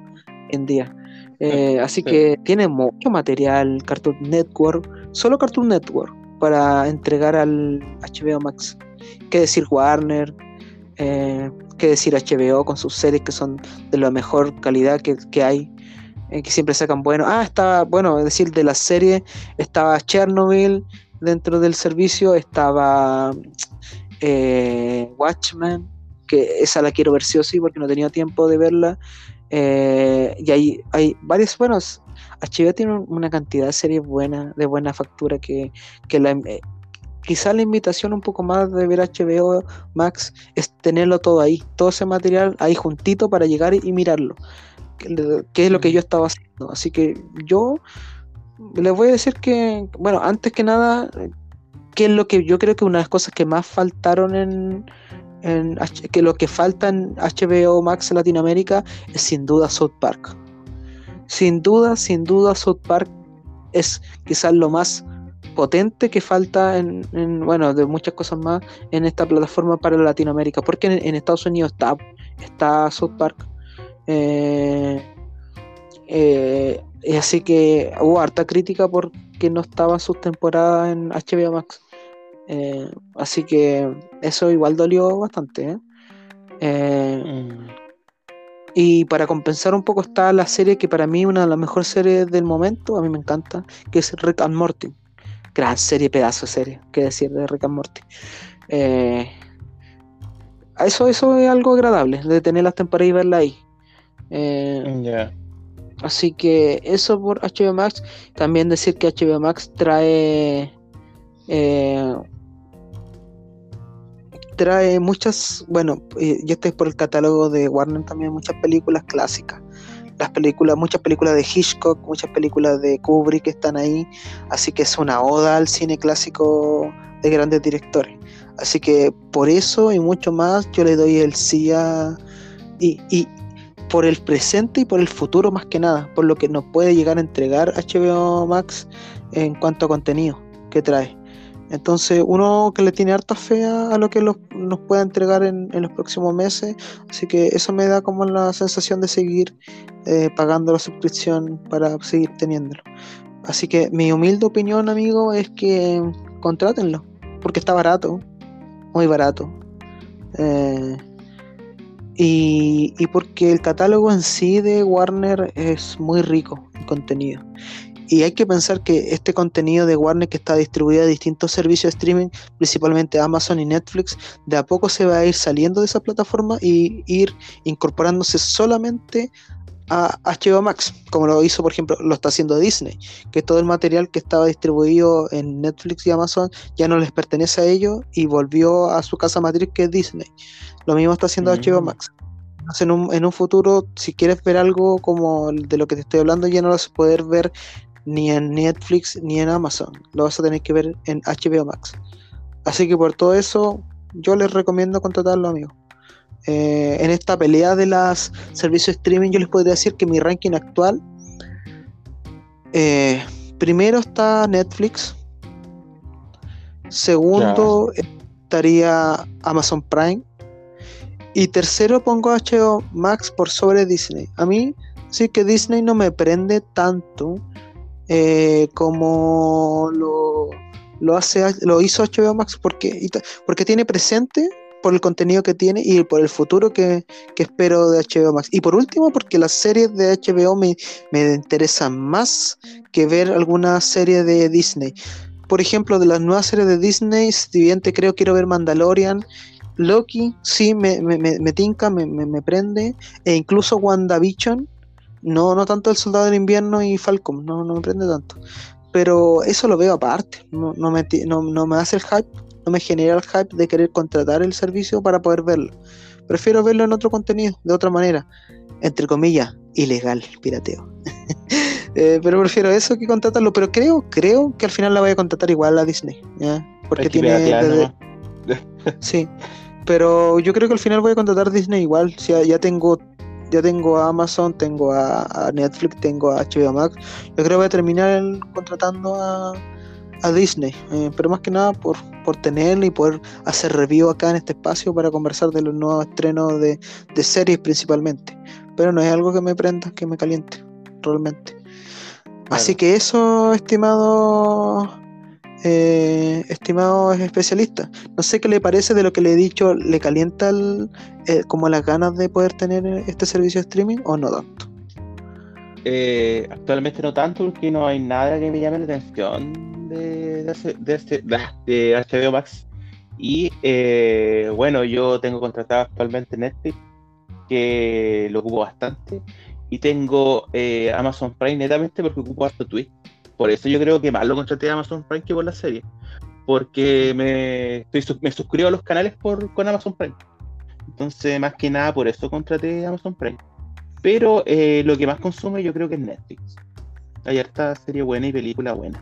en día. Eh, así sí. que tiene mucho material Cartoon Network, solo Cartoon Network, para entregar al HBO Max. ¿Qué decir Warner? Eh, ¿Qué decir HBO con sus series que son de la mejor calidad que, que hay? eh, que siempre sacan bueno. Ah, estaba, bueno, es decir, de la serie estaba Chernobyl dentro del servicio, estaba eh, Watchmen, que esa la quiero ver sí o sí porque no tenido tiempo de verla. Eh, y hay, hay varias, buenos. HBO tiene un- una cantidad de series buenas, de buena factura, que, que la, quizá la invitación un poco más de ver HBO Max es tenerlo todo ahí, todo ese material ahí juntito para llegar y, y mirarlo, que es lo que Mm. yo estaba haciendo. Así que yo les voy a decir que, bueno, antes que nada, que es lo que yo creo que una de las cosas que más faltaron en, en que lo que falta en HBO Max Latinoamérica es sin duda South Park. Sin duda, sin duda South Park es quizás lo más potente que falta en, bueno, de muchas cosas más en esta plataforma para Latinoamérica, porque en, Estados Unidos está, está South Park. Eh, eh, así que hubo harta crítica porque no estaban sus temporadas en HBO Max. Eh, así que eso igual dolió bastante. Mm. Y para compensar un poco está la serie que para mí una de las mejores series del momento, a mí me encanta, que es Rick and Morty gran serie, pedazo de serie, que decir de Rick and Morty. Eh, eso, eso es algo agradable, de tener las temporadas y verla ahí. Eh, así que eso por HBO Max. También decir que HBO Max trae. Eh, trae muchas. Bueno, y este es por el catálogo de Warner también, muchas películas clásicas las películas, muchas películas de Hitchcock, muchas películas de Kubrick están ahí, así que es una oda al cine clásico de grandes directores. Así que por eso y mucho más yo le doy el sí a... Y, y por el presente y por el futuro más que nada, por lo que nos puede llegar a entregar HBO Max en cuanto a contenido que trae. Entonces, uno que le tiene harta fe a, lo que nos pueda entregar en, los próximos meses, así que eso me da como la sensación de seguir eh, pagando la suscripción para seguir teniéndolo. Así que mi humilde opinión, amigo, es que contrátenlo, porque está barato, muy barato. Eh, y, y, porque el catálogo en sí de Warner es muy rico en contenido. Y hay que pensar que este contenido de Warner que está distribuido a distintos servicios de streaming, principalmente Amazon y Netflix, de a poco se va a ir saliendo de esa plataforma y ir incorporándose solamente a HBO Max, como lo hizo, por ejemplo, lo está haciendo Disney, que todo el material que estaba distribuido en Netflix y Amazon ya no les pertenece a ellos y volvió a su casa matriz que es Disney. Lo mismo está haciendo HBO mm. Max. en un, en un futuro, si quieres ver algo como de lo que te estoy hablando, ya no lo vas a poder ver ni en Netflix ni en Amazon. Lo vas a tener que ver en HBO Max. Así que por todo eso, yo les recomiendo contratarlo, amigo. Eh, en esta pelea de los servicios streaming, yo les podría decir que mi ranking actual, eh, primero está Netflix, segundo estaría Amazon Prime y tercero pongo HBO Max por sobre Disney. A mí sí que Disney no me prende tanto eh, como lo, hace, lo hizo HBO Max porque, porque tiene presente por el contenido que tiene y por el futuro que, espero de HBO Max. Y por último, porque las series de HBO me, me interesan más que ver alguna serie de Disney. Por ejemplo, de las nuevas series de Disney, si creo quiero ver Mandalorian, Loki, sí, me, me, me, tinca, me, me, prende, e incluso WandaVision, no, no tanto el Soldado del Invierno y Falcon, no, no me prende tanto. Pero eso lo veo aparte, no, no, me, no, me hace el hype, no me genera el hype de querer contratar el servicio para poder verlo. Prefiero verlo en otro contenido, de otra manera, entre comillas, ilegal, pirateo. Eh, pero prefiero eso que contratarlo, pero creo, creo que al final la voy a contratar igual a Disney, porque tiene... sí, pero yo creo que al final voy a contratar Disney igual, ya tengo ya tengo a Amazon, tengo a, Netflix, tengo a HBO Max. Yo creo que voy a terminar contratando a, Disney, eh, pero más que nada por, por tener y poder hacer review acá en este espacio para conversar de los nuevos estrenos de, series principalmente. Pero no es algo que me prenda, que me caliente, realmente. Así que eso, estimado eh, estimados especialistas. No sé qué le parece de lo que le he dicho, ¿le calienta eh, como las ganas de poder tener este servicio de streaming o no tanto? Eh, actualmente no tanto porque no hay nada que me llame la atención de, de, de, HBO Max. Y eh, bueno, yo tengo contratado actualmente Netflix, que lo ocupo bastante. Y tengo Amazon Prime netamente porque ocupo harto Twitch por eso yo creo que más lo contraté a Amazon Prime que por la serie. Porque me, me suscribo a los canales por, con Amazon Prime. Entonces, más que nada, por eso contraté Amazon Prime. Pero eh, lo que más consume yo creo que es Netflix. Hay harta serie buena y película buena.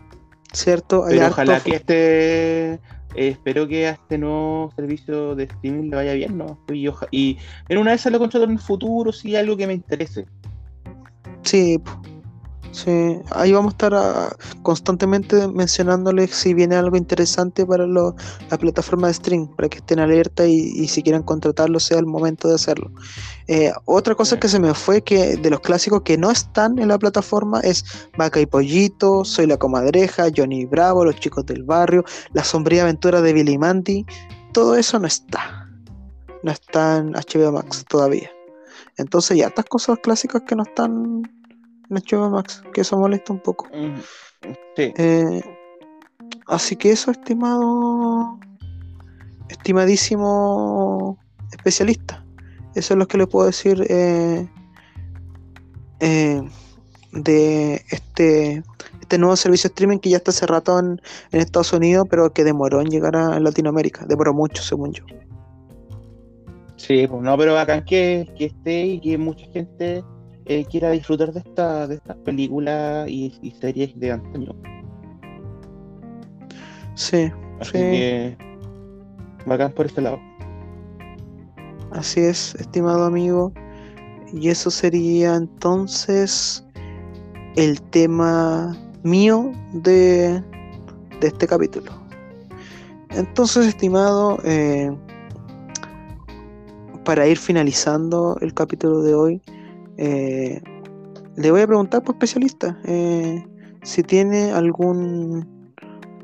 ¿Cierto? Pero ojalá que este. Eh, espero que a este nuevo servicio de streaming le vaya bien, ¿no? Y, y en una de esas lo contrato en el futuro, si hay algo que me interese. Sí, Sí, ahí vamos a estar ah, constantemente mencionándoles si viene algo interesante para la plataforma de stream, para que estén alerta y, si quieren contratarlo sea el momento de hacerlo. Eh, otra cosa que se me fue que de los clásicos que no están en la plataforma es Vaca y Pollito, Soy la Comadreja, Johnny Bravo, Los Chicos del Barrio, La Sombría Aventura de Billy Mandy, todo eso no está. No está en HBO Max todavía. Entonces ya estas cosas clásicas que no están HBO Max, que eso molesta un poco. Sí. Eh, así que eso, estimado, estimadísimo especialista, eso es lo que le puedo decir eh, eh, de este, este nuevo servicio de streaming que ya está cerrado en, en, Estados Unidos, pero que demoró en llegar a Latinoamérica, demoró mucho, según yo. Sí, pues no, pero bacán que, que esté y que mucha gente eh, quiera disfrutar de esta, de estas películas y, series de antaño. Sí, Así que bacán por este lado. Así es, estimado amigo. Y eso sería entonces el tema mío de, de este capítulo. Entonces, estimado, eh, para ir finalizando el capítulo de hoy, eh, le voy a preguntar por especialista eh, si tiene algún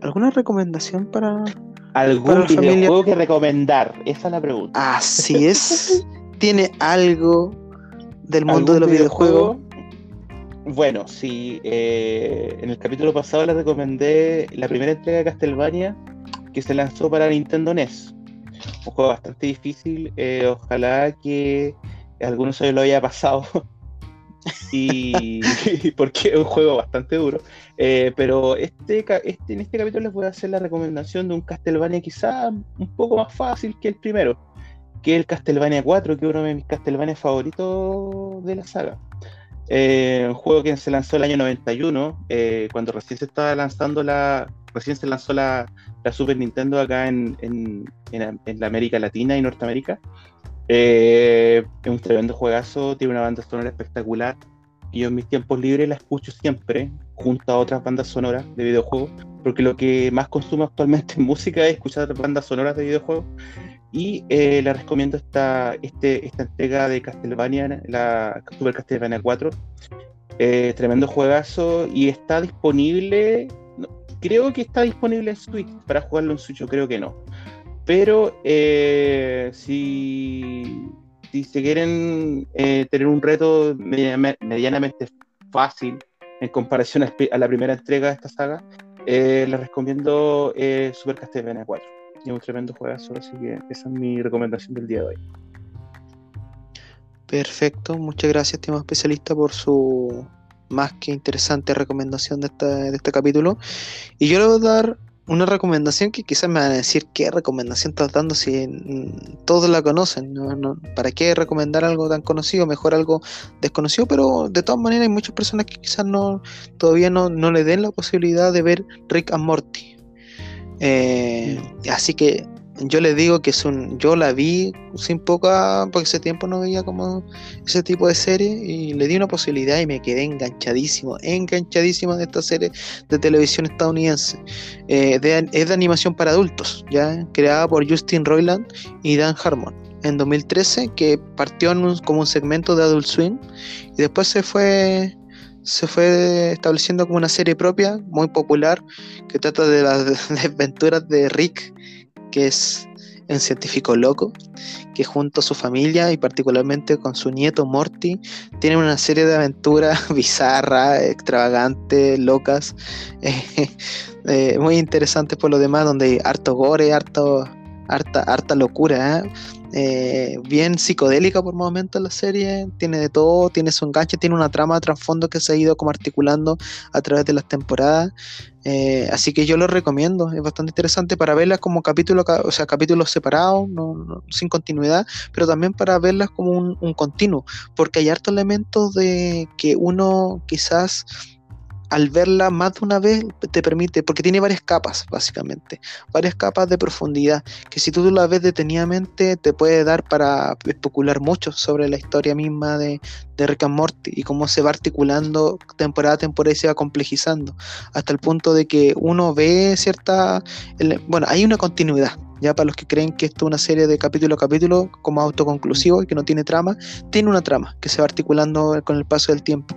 alguna recomendación para algún videojuego que recomendar. Esa es la pregunta. Así es. ¿Tiene algo del mundo de los videojuegos? Bueno, sí. Eh, en el capítulo pasado le recomendé la primera entrega de Castlevania que se lanzó para Nintendo NES. Un juego bastante difícil. ojalá que algunos años lo había pasado. y porque es un juego bastante duro. Eh, pero este, este, en este capítulo les voy a hacer la recomendación de un Castlevania quizá un poco más fácil que el primero, que el Castlevania 4, que es uno de mis Castlevania favoritos de la saga. Eh, un juego que se lanzó el año 91, eh, cuando recién se estaba lanzando la. Recién se lanzó la, la Super Nintendo acá en, en, en, la América Latina y Norteamérica. Eh, es un tremendo juegazo, tiene una banda sonora espectacular. Y yo en mis tiempos libres la escucho siempre, junto a otras bandas sonoras de videojuegos, porque lo que más consumo actualmente en música es escuchar bandas sonoras de videojuegos. Y eh, recomiendo esta, este, esta entrega de Castlevania, la Super Castlevania 4. Eh, tremendo juegazo y está disponible, creo que está disponible en Switch, para jugarlo en Switch, yo creo que no. Pero eh, si, se quieren eh, tener un reto medianamente fácil en comparación a, la primera entrega de esta saga, eh, les recomiendo Super Castlevania 4. Es un tremendo juegazo, así que esa es mi recomendación del día de hoy. Perfecto, muchas gracias, estimado especialista, por su más que interesante recomendación de, de este capítulo. Y yo le voy a dar una recomendación que quizás me van a decir qué recomendación estás dando si todos la conocen. ¿Para qué recomendar algo tan conocido? Mejor algo desconocido, pero de todas maneras hay muchas personas que quizás no todavía no, no le den la posibilidad de ver Rick and Morty. Eh, así que yo les digo que es un, yo la vi sin poca, porque ese tiempo no veía como ese tipo de serie y le di una posibilidad y me quedé enganchadísimo, enganchadísimo de esta serie de televisión estadounidense. Eh, es de animación para adultos, ya creada por Justin Roiland y Dan Harmon en 2013, que partió como un segmento de Adult Swim y después se fue se fue estableciendo como una serie propia, muy popular, que trata de las aventuras de Rick que es un científico loco, que junto a su familia y particularmente con su nieto Morty, tiene una serie de aventuras bizarras, extravagantes, locas, eh, eh, muy interesantes por lo demás, donde hay harto gore, harto, harta, harta locura. ¿eh? Eh, bien psicodélica por momentos la serie, tiene de todo, tiene su enganche, tiene una trama de trasfondo que se ha ido como articulando a través de las temporadas. Eh, así que yo lo recomiendo, es bastante interesante para verlas como capítulos, o sea, capítulos separados, sin continuidad, pero también para verlas como un, continuo, porque hay hartos elementos de que uno quizás al verla más de una vez te permite, porque tiene varias capas, básicamente, varias capas de profundidad, que si tú la ves detenidamente te puede dar para especular mucho sobre la historia misma de, de Rick and Morty y cómo se va articulando temporada a temporada y se va complejizando, hasta el punto de que uno ve cierta, bueno, hay una continuidad, ya para los que creen que esto es una serie de capítulo a capítulo como autoconclusivo y que no tiene trama, tiene una trama que se va articulando con el paso del tiempo.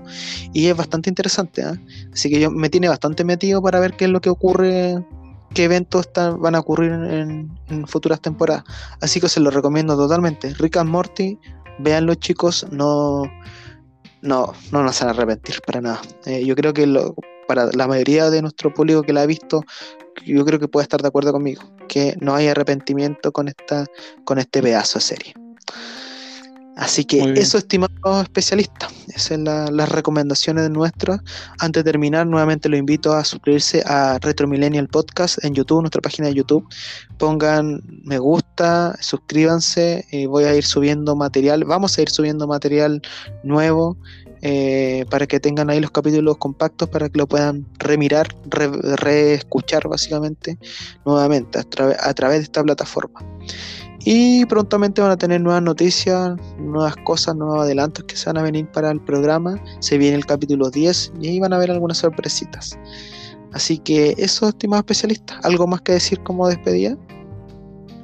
Y es bastante interesante, ¿ah? así que yo me tiene bastante metido para ver qué es lo que ocurre, qué eventos están, van a ocurrir en, futuras temporadas. Así que se lo recomiendo totalmente. Rick and Morty, véanlo chicos, no, no, no nos van a arrepentir para nada. Eh, yo creo que lo, para la mayoría de nuestro público que la ha visto, yo creo que puede estar de acuerdo conmigo, que no hay arrepentimiento con, esta, con este pedazo de serie. Así que eso, estimados especialistas, esas son las recomendaciones nuestras. Antes de terminar, nuevamente lo invito a suscribirse a Retro Millennial Podcast en YouTube, nuestra página de YouTube. Pongan me gusta, suscríbanse, y voy a ir subiendo material, vamos a ir subiendo material nuevo eh, para que tengan ahí los capítulos compactos para que lo puedan remirar, reescuchar básicamente nuevamente a, través de esta plataforma. Y prontamente van a tener nuevas noticias, nuevas cosas, nuevos adelantos que se van a venir para el programa. Se viene el capítulo 10 y ahí van a ver algunas sorpresitas. Así que eso, estimados especialistas, ¿algo más que decir como despedida?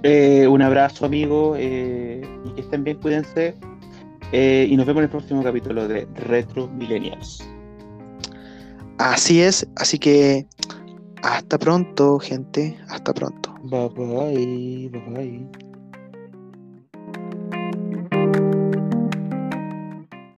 Eh, un abrazo, amigo, eh, y que estén bien, cuídense. Eh, y nos vemos en el próximo capítulo de Retro Millennials. Así es, así que hasta pronto, gente. Hasta pronto. Bye bye, bye bye.